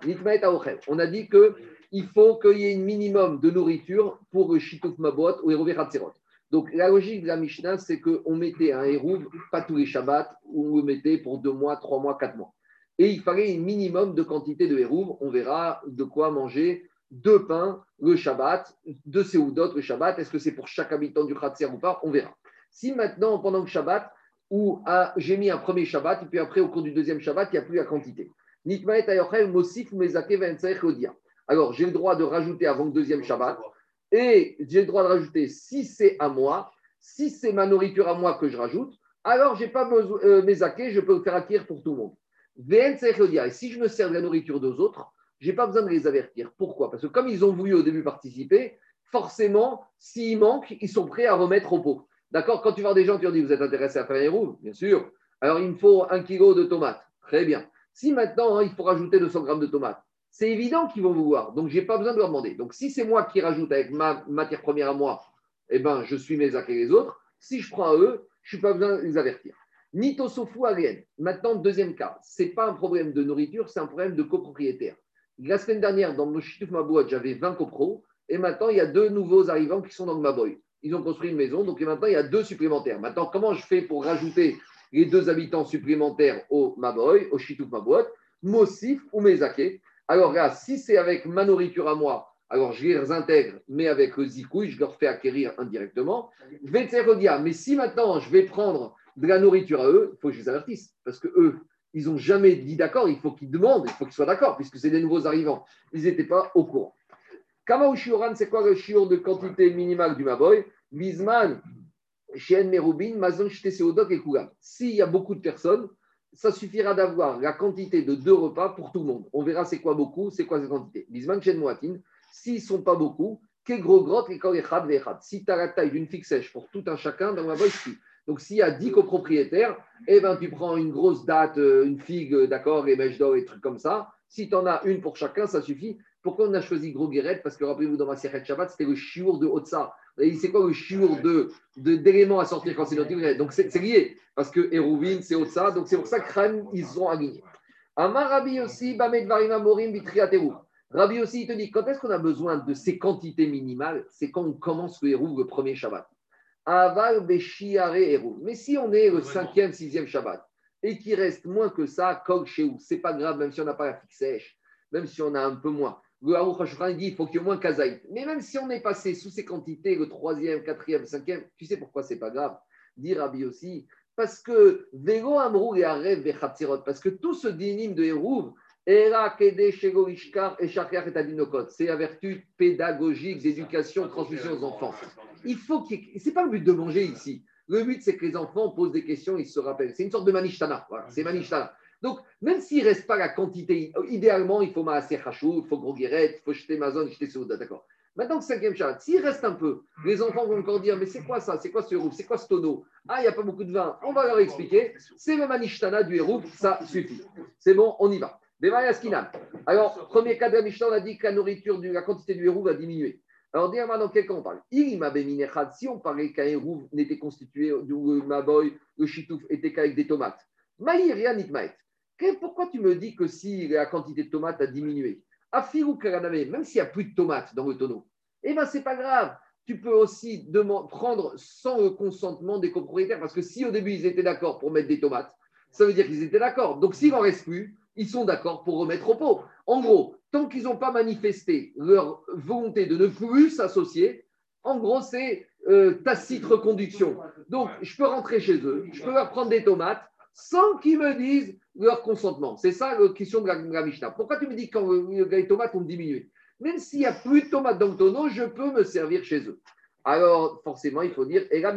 On a dit que il faut qu'il y ait un minimum de nourriture pour le shituf mabot ou hérouvé hatzerot. Donc, la logique de la Mishnah, c'est qu'on mettait un hérouve, pas tous les Shabbats, ou on le mettait pour deux mois, trois mois, quatre mois. Et il fallait un minimum de quantité de hérouve. On verra de quoi manger deux pains le Shabbat, deux séoudot le Shabbat. Est-ce que c'est pour chaque habitant du Khatser ou pas? On verra. Si maintenant, pendant le Shabbat, où ah, j'ai mis un premier Shabbat, et puis après, au cours du deuxième Shabbat, il n'y a plus la quantité. Alors, j'ai le droit de rajouter avant le deuxième Shabbat, et j'ai le droit de rajouter si c'est à moi, si c'est ma nourriture à moi que je rajoute, alors je n'ai pas besoin, euh, mes akés, je peux le faire acquérir pour tout le monde. Et si je me sers de la nourriture des autres, je n'ai pas besoin de les avertir. Pourquoi? Parce que comme ils ont voulu au début participer, forcément, s'il manque, ils sont prêts à remettre au pot. D'accord Quand tu vois des gens, tu leur dis Vous êtes intéressé à faire un roues Bien sûr. Alors il me faut un kilo de tomates. Très bien. Si maintenant, hein, il faut rajouter 200 grammes de tomates, c'est évident qu'ils vont vouloir. Donc, je n'ai pas besoin de leur demander. Donc, si c'est moi qui rajoute avec ma matière première à moi, eh ben, je suis mes et les autres. Si je prends à eux, je n'ai pas besoin de les avertir. Nito sofu alien. Maintenant, deuxième cas. Ce n'est pas un problème de nourriture, c'est un problème de copropriétaire. La semaine dernière, dans mon Chitouf Mabouad, j'avais 20 copros. Et maintenant, il y a deux nouveaux arrivants qui sont dans le Maboy. Ils ont construit une maison, donc maintenant, il y a deux supplémentaires. Maintenant, comment je fais pour rajouter les deux habitants supplémentaires au Maboy, au Chitouf Mabouad Mossif ou Mezake alors là, si c'est avec ma nourriture à moi, alors je les intègre, mais avec le zikouille, je leur fais acquérir indirectement. Mais si maintenant je vais prendre de la nourriture à eux, il faut que je les avertisse, parce que eux, ils n'ont jamais dit d'accord, il faut qu'ils demandent, il faut qu'ils soient d'accord, puisque c'est des nouveaux arrivants. Ils n'étaient pas au courant. Kama Shioran, c'est quoi le shiur de quantité minimale du Maboy? Bisman, Chien Merubin, Mazon Seodok et Koulam. S'il y a beaucoup de personnes, ça suffira d'avoir la quantité de deux repas pour tout le monde. On verra c'est quoi beaucoup, c'est quoi cette quantité. Bisman Chen Moatin, s'ils ne sont pas beaucoup, que gros grotte et vechad. Si tu as la taille d'une figue sèche pour tout un chacun, dans boîte, suffit. Donc s'il y a 10 copropriétaires, eh ben, tu prends une grosse date, euh, une figue, d'accord, et mèches d'or et trucs comme ça. Si tu en as une pour chacun, ça suffit. Pourquoi on a choisi Gros Guéret? Parce que rappelez-vous, dans ma Sierra Shabbat, c'était le chiour de Otsa. Et c'est quoi le chiour de, de, d'éléments à sortir quand c'est notre Guéret Donc c'est, c'est lié. Parce que Hérouvine, c'est Otsa. Donc c'est pour ça que Khan, ils ont aligné. Amar Rabbi aussi, Bamed Varima Morim, Bitriateru. Rabbi aussi, il te dit quand est-ce qu'on a besoin de ces quantités minimales? C'est quand on commence le Hérouv le premier Shabbat. Aval Beshiare Hérouv. Mais si on est le cinquième, sixième Shabbat et qu'il reste moins que ça, Kol Sheou, c'est pas grave, même si on n'a pas la fixe sèche, même si on a un peu moins. Le HaShulchan dit il faut qu'il y ait au moins Kazaït. Mais même si on est passé sous ces quantités, le troisième, quatrième, cinquième, tu sais pourquoi c'est pas grave Dit Rabbi aussi, parce que Vego Amrou et Arev parce que tout ce dinim de Hérouv, Era Kede et et Adinokot, c'est la vertu pédagogique d'éducation, transmission aux enfants. Il faut. C'est pas le but de manger ici. Le but, c'est que les enfants posent des questions, ils se rappellent. C'est une sorte de manishtana. Voilà, c'est manishtana. Donc, même s'il ne reste pas la quantité, idéalement, il faut maaser hachou, il faut gros il faut jeter ma zone, jeter souda, d'accord. Maintenant, cinquième Shabbat, s'il reste un peu, les enfants vont encore dire Mais c'est quoi ça? C'est quoi ce hérouf C'est quoi ce tonneau? Ah, il n'y a pas beaucoup de vin. On va leur expliquer. C'est le manishtana du hérouf, ça suffit. C'est bon, on y va. Alors, premier cas de la Mishnah, on a dit que la nourriture, la quantité du hérouf va diminuer. Alors, dis dans quel cas on parle? Si on parlait qu'un hérouf n'était constitué, du maboy, le chitouf était qu'avec des tomates. Maïria nitmaet. Pourquoi tu me dis que si la quantité de tomates a diminué? Afirou même s'il n'y a plus de tomates dans le tonneau, eh bien, c'est pas grave. Tu peux aussi prendre sans le consentement des copropriétaires, parce que si au début ils étaient d'accord pour mettre des tomates, ça veut dire qu'ils étaient d'accord. Donc, s'il n'en reste plus, ils sont d'accord pour remettre au pot. En gros, tant qu'ils n'ont pas manifesté leur volonté de ne plus s'associer, en gros, c'est euh, tacite reconduction. Donc, je peux rentrer chez eux, je peux leur prendre des tomates sans qu'ils me disent leur consentement. C'est ça la question de la, de Mishnah. Pourquoi tu me dis que quand les tomates ont diminué Même s'il n'y a plus de tomates dans le tonneau, je peux me servir chez eux. Alors, forcément, il faut dire, et la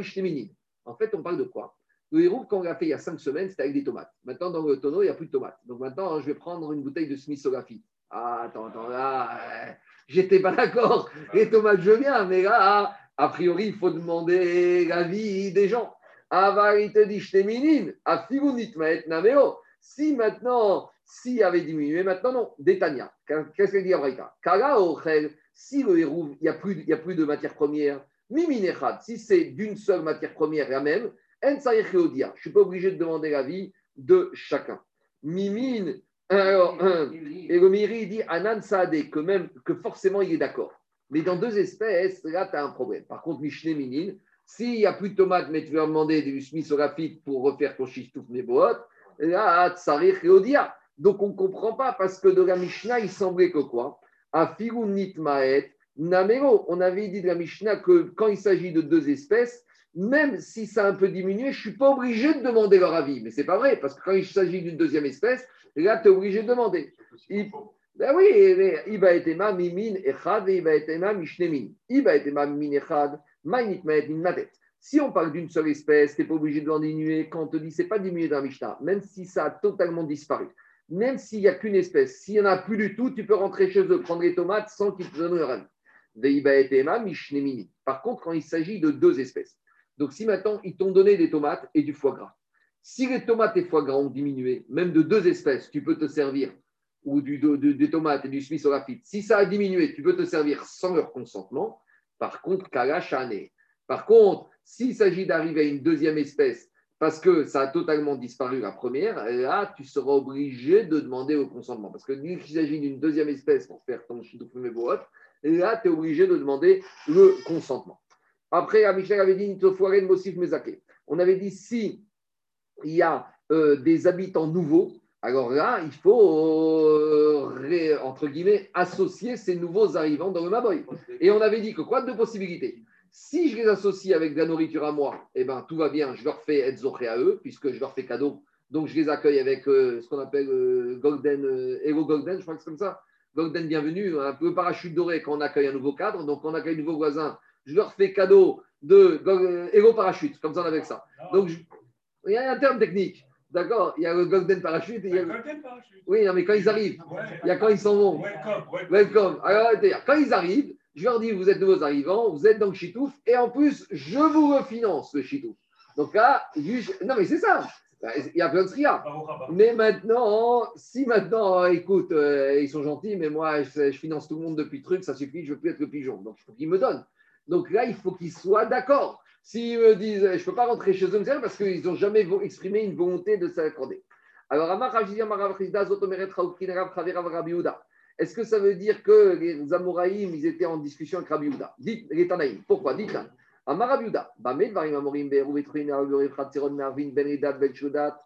En fait, on parle de quoi? Le héros, quand on l'a fait il y a cinq semaines, c'était avec des tomates. Maintenant, dans le tonneau, il n'y a plus de tomates. Donc maintenant, je vais prendre une bouteille de Smith-Graphite. Ah, attends, attends, là, euh, j'étais pas d'accord. Les tomates, je viens, mais là, a priori, il faut demander l'avis des gens. Avarite dit shteminin, afigunit maet nameo. Si maintenant, s'il avait diminué, maintenant non, Détania. Qu'est-ce qu'elle dit Abraïta Kala ochel, si le hérouve, il n'y a, plus- il y a plus de matière première, miminechad, si c'est d'une seule matière première la même, en saïr cheodia. je ne suis pas obligé de demander l'avis de chacun. Mimin, alors, et le Miri dit Anan Saadé, que même que forcément il est d'accord. Mais dans deux espèces, là, tu as un problème. Par contre, Mishne Minin, s'il n'y a plus de tomates, mais tu vas demander du Smith Rapide pour refaire ton chistouf Neboot, Odia. Donc on ne comprend pas parce que de la Mishnah, il semblait que quoi? Afiru Nitmaet, Namero. On avait dit de la Mishnah que quand il s'agit de deux espèces, même si ça a un peu diminué, je ne suis pas obligé de demander leur avis. Mais ce n'est pas vrai, parce que quand il s'agit d'une deuxième espèce, là, tu es obligé de demander. Il- ben oui, mais Iba etema mimin echad et Iba etema mishnemin. Iba etema mimin echad, mainit maet min matet. Si on parle d'une seule espèce, tu n'es pas obligé de l'en diminuer. Quand on te dit c'est pas diminué dans Mishnah, même si ça a totalement disparu, même s'il n'y a qu'une espèce, s'il n'y en a plus du tout, tu peux rentrer chez eux, prendre les tomates sans qu'ils te donnent leur avis. Par contre, quand il s'agit de deux espèces, donc si maintenant ils t'ont donné des tomates et du foie gras, si les tomates et foie gras ont diminué, même de deux espèces, tu peux te servir ou du, de- de- des tomates et du Smith si ça a diminué, tu peux te servir sans leur consentement. Par contre, kalachane. Par contre, s'il s'agit d'arriver à une deuxième espèce parce que ça a totalement disparu la première, là, tu seras obligé de demander au consentement. Parce que dès qu'il s'agit d'une deuxième espèce pour faire ton shidufumeboot, là, tu es obligé de demander le consentement. Après, Mishnah avait dit. On avait dit si il y a euh, des habitants nouveaux, alors là, il faut, euh, entre guillemets, associer ces nouveaux arrivants dans le Maboy. Et on avait dit que quoi Deux possibilités. Si je les associe avec de la nourriture à moi, eh ben, tout va bien, je leur fais être à eux, puisque je leur fais cadeau. Donc, je les accueille avec euh, ce qu'on appelle euh, Golden, euh, Hero Golden, je crois que c'est comme ça. Golden bienvenue, un peu parachute doré quand on accueille un nouveau cadre. Donc, on accueille un nouveau voisin. Je leur fais cadeau de Gol- euh, Hero Parachute, comme ça on avait ça. Donc, je- il y a un terme technique. D'accord? Il y a le Golden Parachute. et il y a le- Golden Parachute. Oui, non, mais quand ils arrivent, Ouais. il y a quand ils s'en vont. Welcome, welcome. Alors, quand ils arrivent, je leur dis, vous êtes nouveaux arrivants, vous êtes dans le chitouf, et en plus, je vous refinance le chitouf. Donc là, non, mais c'est ça. Il y a plein de trias. Mais maintenant, si maintenant, écoute, euh, ils sont gentils, mais moi, je, je finance tout le monde depuis le truc, ça suffit, je ne veux plus être le pigeon. Donc, il faut qu'ils me donnent. Donc là, il faut qu'ils soient d'accord. S'ils me disent, je ne peux pas rentrer chez eux, parce qu'ils n'ont jamais exprimé une volonté de s'accorder. Alors, Amar Rajidi, Amar Rav Chizda, Zotomeret, Raoukrin, Rav Est-ce que ça veut dire que les Amoraïm, ils étaient en discussion avec Rabbi Yehuda? Dites, les Tanaïm. Pourquoi? Dites-le. Amar Rabbi Yehuda. Bamed, Varim Amorim, Be'eru, Betruin, Arugure, Fratzeron, Narvin, Ben Edat, Ben Pshita.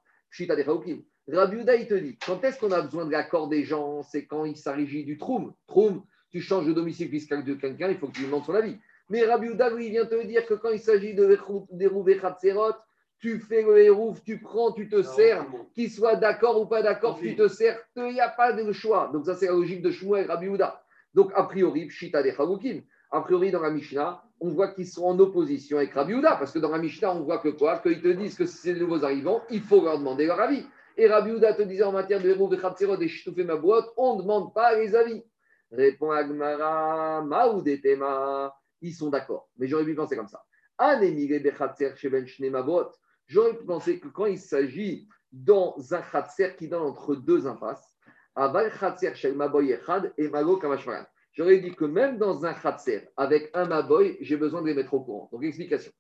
Rabbi Yehuda, il te dit, quand est-ce qu'on a besoin de l'accord des gens? C'est quand il s'agit du troum. Troum, tu changes de domicile fiscal de quelqu'un, il faut que tu lui demandes son avis. Mais Rabbi Yehuda, lui, il vient te dire que quand il s'agit de dérouver Khatserot, tu fais le hérouf, tu prends, tu te sers, qu'il soit d'accord ou pas d'accord, tu te sers, il n'y a pas de choix. Donc ça, c'est la logique de Shmuel Rabbi Yehuda. Donc, a priori, Pshita des Chavukim. A priori, dans la Mishnah, on voit qu'ils sont en opposition avec Rabbi Yehuda, parce que dans la Mishnah, on voit que quoi? Qu'ils te disent que si c'est des nouveaux arrivants, il faut leur demander leur avis. Et Rabbi Yehuda te disait en matière de de Khatserot, des Shitoufé Mabouot, on ne demande pas les avis. Répond Agmara, Maoudetema, ils sont d'accord. Mais j'aurais pu penser comme ça. Anemire Bechatser Sheben Shne Mabouot. J'aurais pu penser que quand il s'agit dans un Khatser qui donne entre deux impasses, Aval Khatser Shel Maboy Echad et Mago Kamashmaran. J'aurais dit que même dans un Khatser, avec un Maboy, j'ai besoin de les mettre au courant. Donc, explication.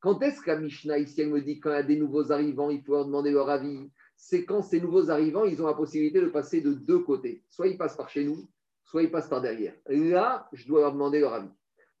Quand est-ce la Mishnah ici, elle me dit quand il y a des nouveaux arrivants, il faut leur demander leur avis? C'est quand ces nouveaux arrivants, ils ont la possibilité de passer de deux côtés. Soit ils passent par chez nous, soit ils passent par derrière. Là, je dois leur demander leur avis.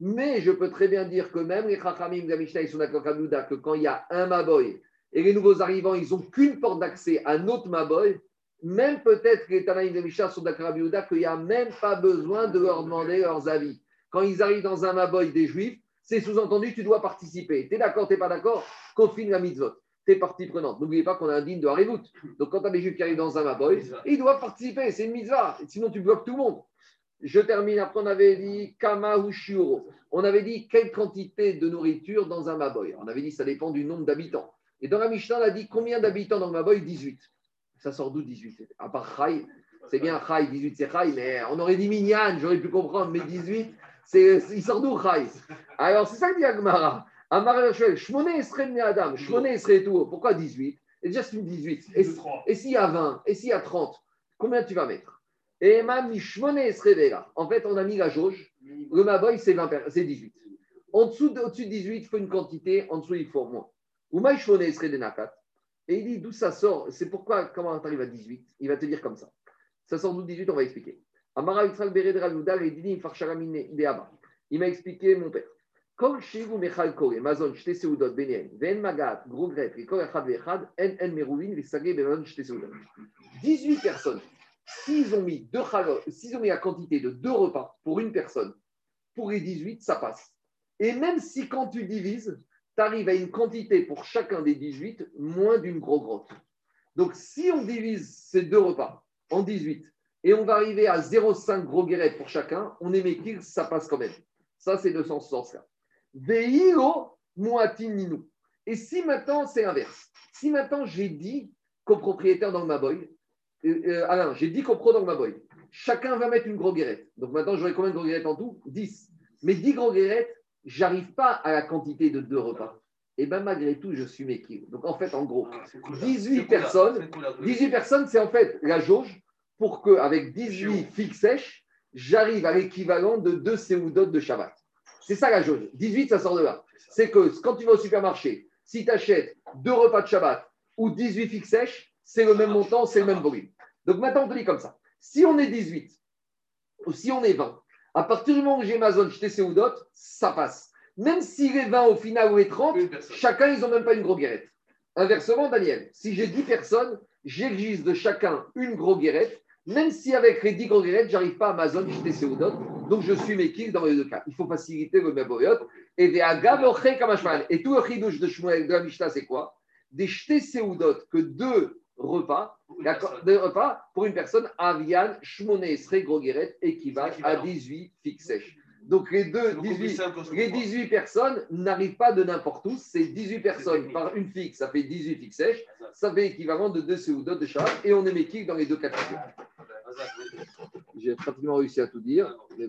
Mais je peux très bien dire que même les Chachamim de la Mishnah, ils sont d'accord avec Abouda, que quand il y a un Maboy et les nouveaux arrivants, ils n'ont qu'une porte d'accès à notre Maboy, même peut-être que les Tanaïm de Mishnah sont d'accord avec Abouda qu'il n'y a même pas besoin de leur demander leurs avis. Quand ils arrivent dans un Maboy des Juifs, c'est sous-entendu, tu dois participer. Tu es d'accord, tu n'es pas d'accord Confine la mitzvot. Tu es partie prenante. N'oubliez pas qu'on a un digne de Harivut. Donc quand tu as des Juifs qui arrivent dans un Maboy, ils doivent participer. C'est une mitzvah. Sinon, tu bloques tout le monde. Je termine. Après, on avait dit Kama ou Shiuro. On avait dit quelle quantité de nourriture dans un Maboy. On avait dit ça dépend du nombre d'habitants. Et dans la Mishnah, on a dit combien d'habitants dans Maboy? 18. Ça sort d'où 18 À part Chai, c'est bien Chai, 18 c'est Chai, mais on aurait dit Minyan, j'aurais pu comprendre, mais 18, c'est, il sort d'où Chai? Alors c'est ça que dit Agmara. Amara Shmone Esre Adam, Shmone Esre tout. Pourquoi 18 Et déjà c'est une 18. Et, Deux, trois. et s'il y a 20 Et s'il y a 30 Combien tu vas mettre? Et. En fait, on a mis la jauge. Le Maboy, c'est 20 per- c'est 18. En dessous de, au-dessus de 18, il faut une quantité, en dessous, il faut moins. Ou Maïshmone Esre de Nakat. Et il dit d'où ça sort? C'est pourquoi, comment tu arrives à 18 Il va te dire comme ça. Ça sort d'où 18 On va expliquer. Il m'a expliqué, mon père. Kol Shivu Mechal Kore, Mazon, Shte Seudot, Benien, Ven Magat, Gros Gref, Rikol Echad Vechad, En En Merouvin, Vesage, Bezon, Shte Seudot. 18 personnes. S'ils ont mis deux s'ils ont mis la quantité de deux repas pour une personne, pour les 18, ça passe. Et même si quand tu divises, tu arrives à une quantité pour chacun des 18 moins d'une grosse grotte. Donc si on divise ces deux repas en 18 et on va arriver à 0,5 gros guérettes pour chacun, on est méquille, ça passe quand même. Ça, c'est de ce sens-là. Veilo muatin ninu. Et si maintenant, c'est inverse. Si maintenant, j'ai dit copropriétaire dans le Maboy, euh, euh, ah non, j'ai dit copro dans le Maboy, chacun va mettre une gros guérette. Donc maintenant, j'aurai combien de gros guérettes en tout? 10. Mais 10 gros guérettes, j'arrive pas à la quantité de deux repas. Et bien malgré tout, je suis méquille. Donc en fait, en gros, Ah, c'est cool, là. 18 C'est cool, là. personnes, C'est cool, là. 18 personnes, c'est en fait la jauge pour qu'avec 18 fixes sèches, j'arrive à l'équivalent de deux séoudotes de Shabbat. C'est ça la jauge. 18, ça sort de là. C'est que quand tu vas au supermarché, si tu achètes deux repas de Shabbat ou 18 fixes sèches, c'est le même montant, c'est le même volume. Donc maintenant, on te dit comme ça. Si on est 18 ou si on est 20, à partir du moment où j'ai ma zone, je séoudote, ça passe. Même si les 20 au final ou les 30, Une personne. chacun, ils n'ont même pas une grosse guérette. Inversement, Daniel, si j'ai 10 personnes, j'exige de chacun une grosse guérette, même si avec les 10 grosses guérettes, j'arrive pas à ma zone, j'étais séoudot, donc je suis méquille dans les deux cas. Il faut faciliter le méboyot. Et. Et tout le chidouche de Shmuel de la Mishnah, c'est quoi? Des jetés séoudot, que deux repas, deux repas pour une personne, avian, shmoné, esrei, gros guérette, équivalent à Équivalent. 18 fixes sèches. Donc les deux, C'est beaucoup plus 18, simple qu'on se les comprend. 18 personnes n'arrivent pas de n'importe où. C'est 18 personnes par une fixe, ça fait 18 fixes sèches. Ça fait équivalent de deux séoudotes de Shabbat. Et on est méquique dans les deux de figure. J'ai pratiquement réussi à tout dire. mais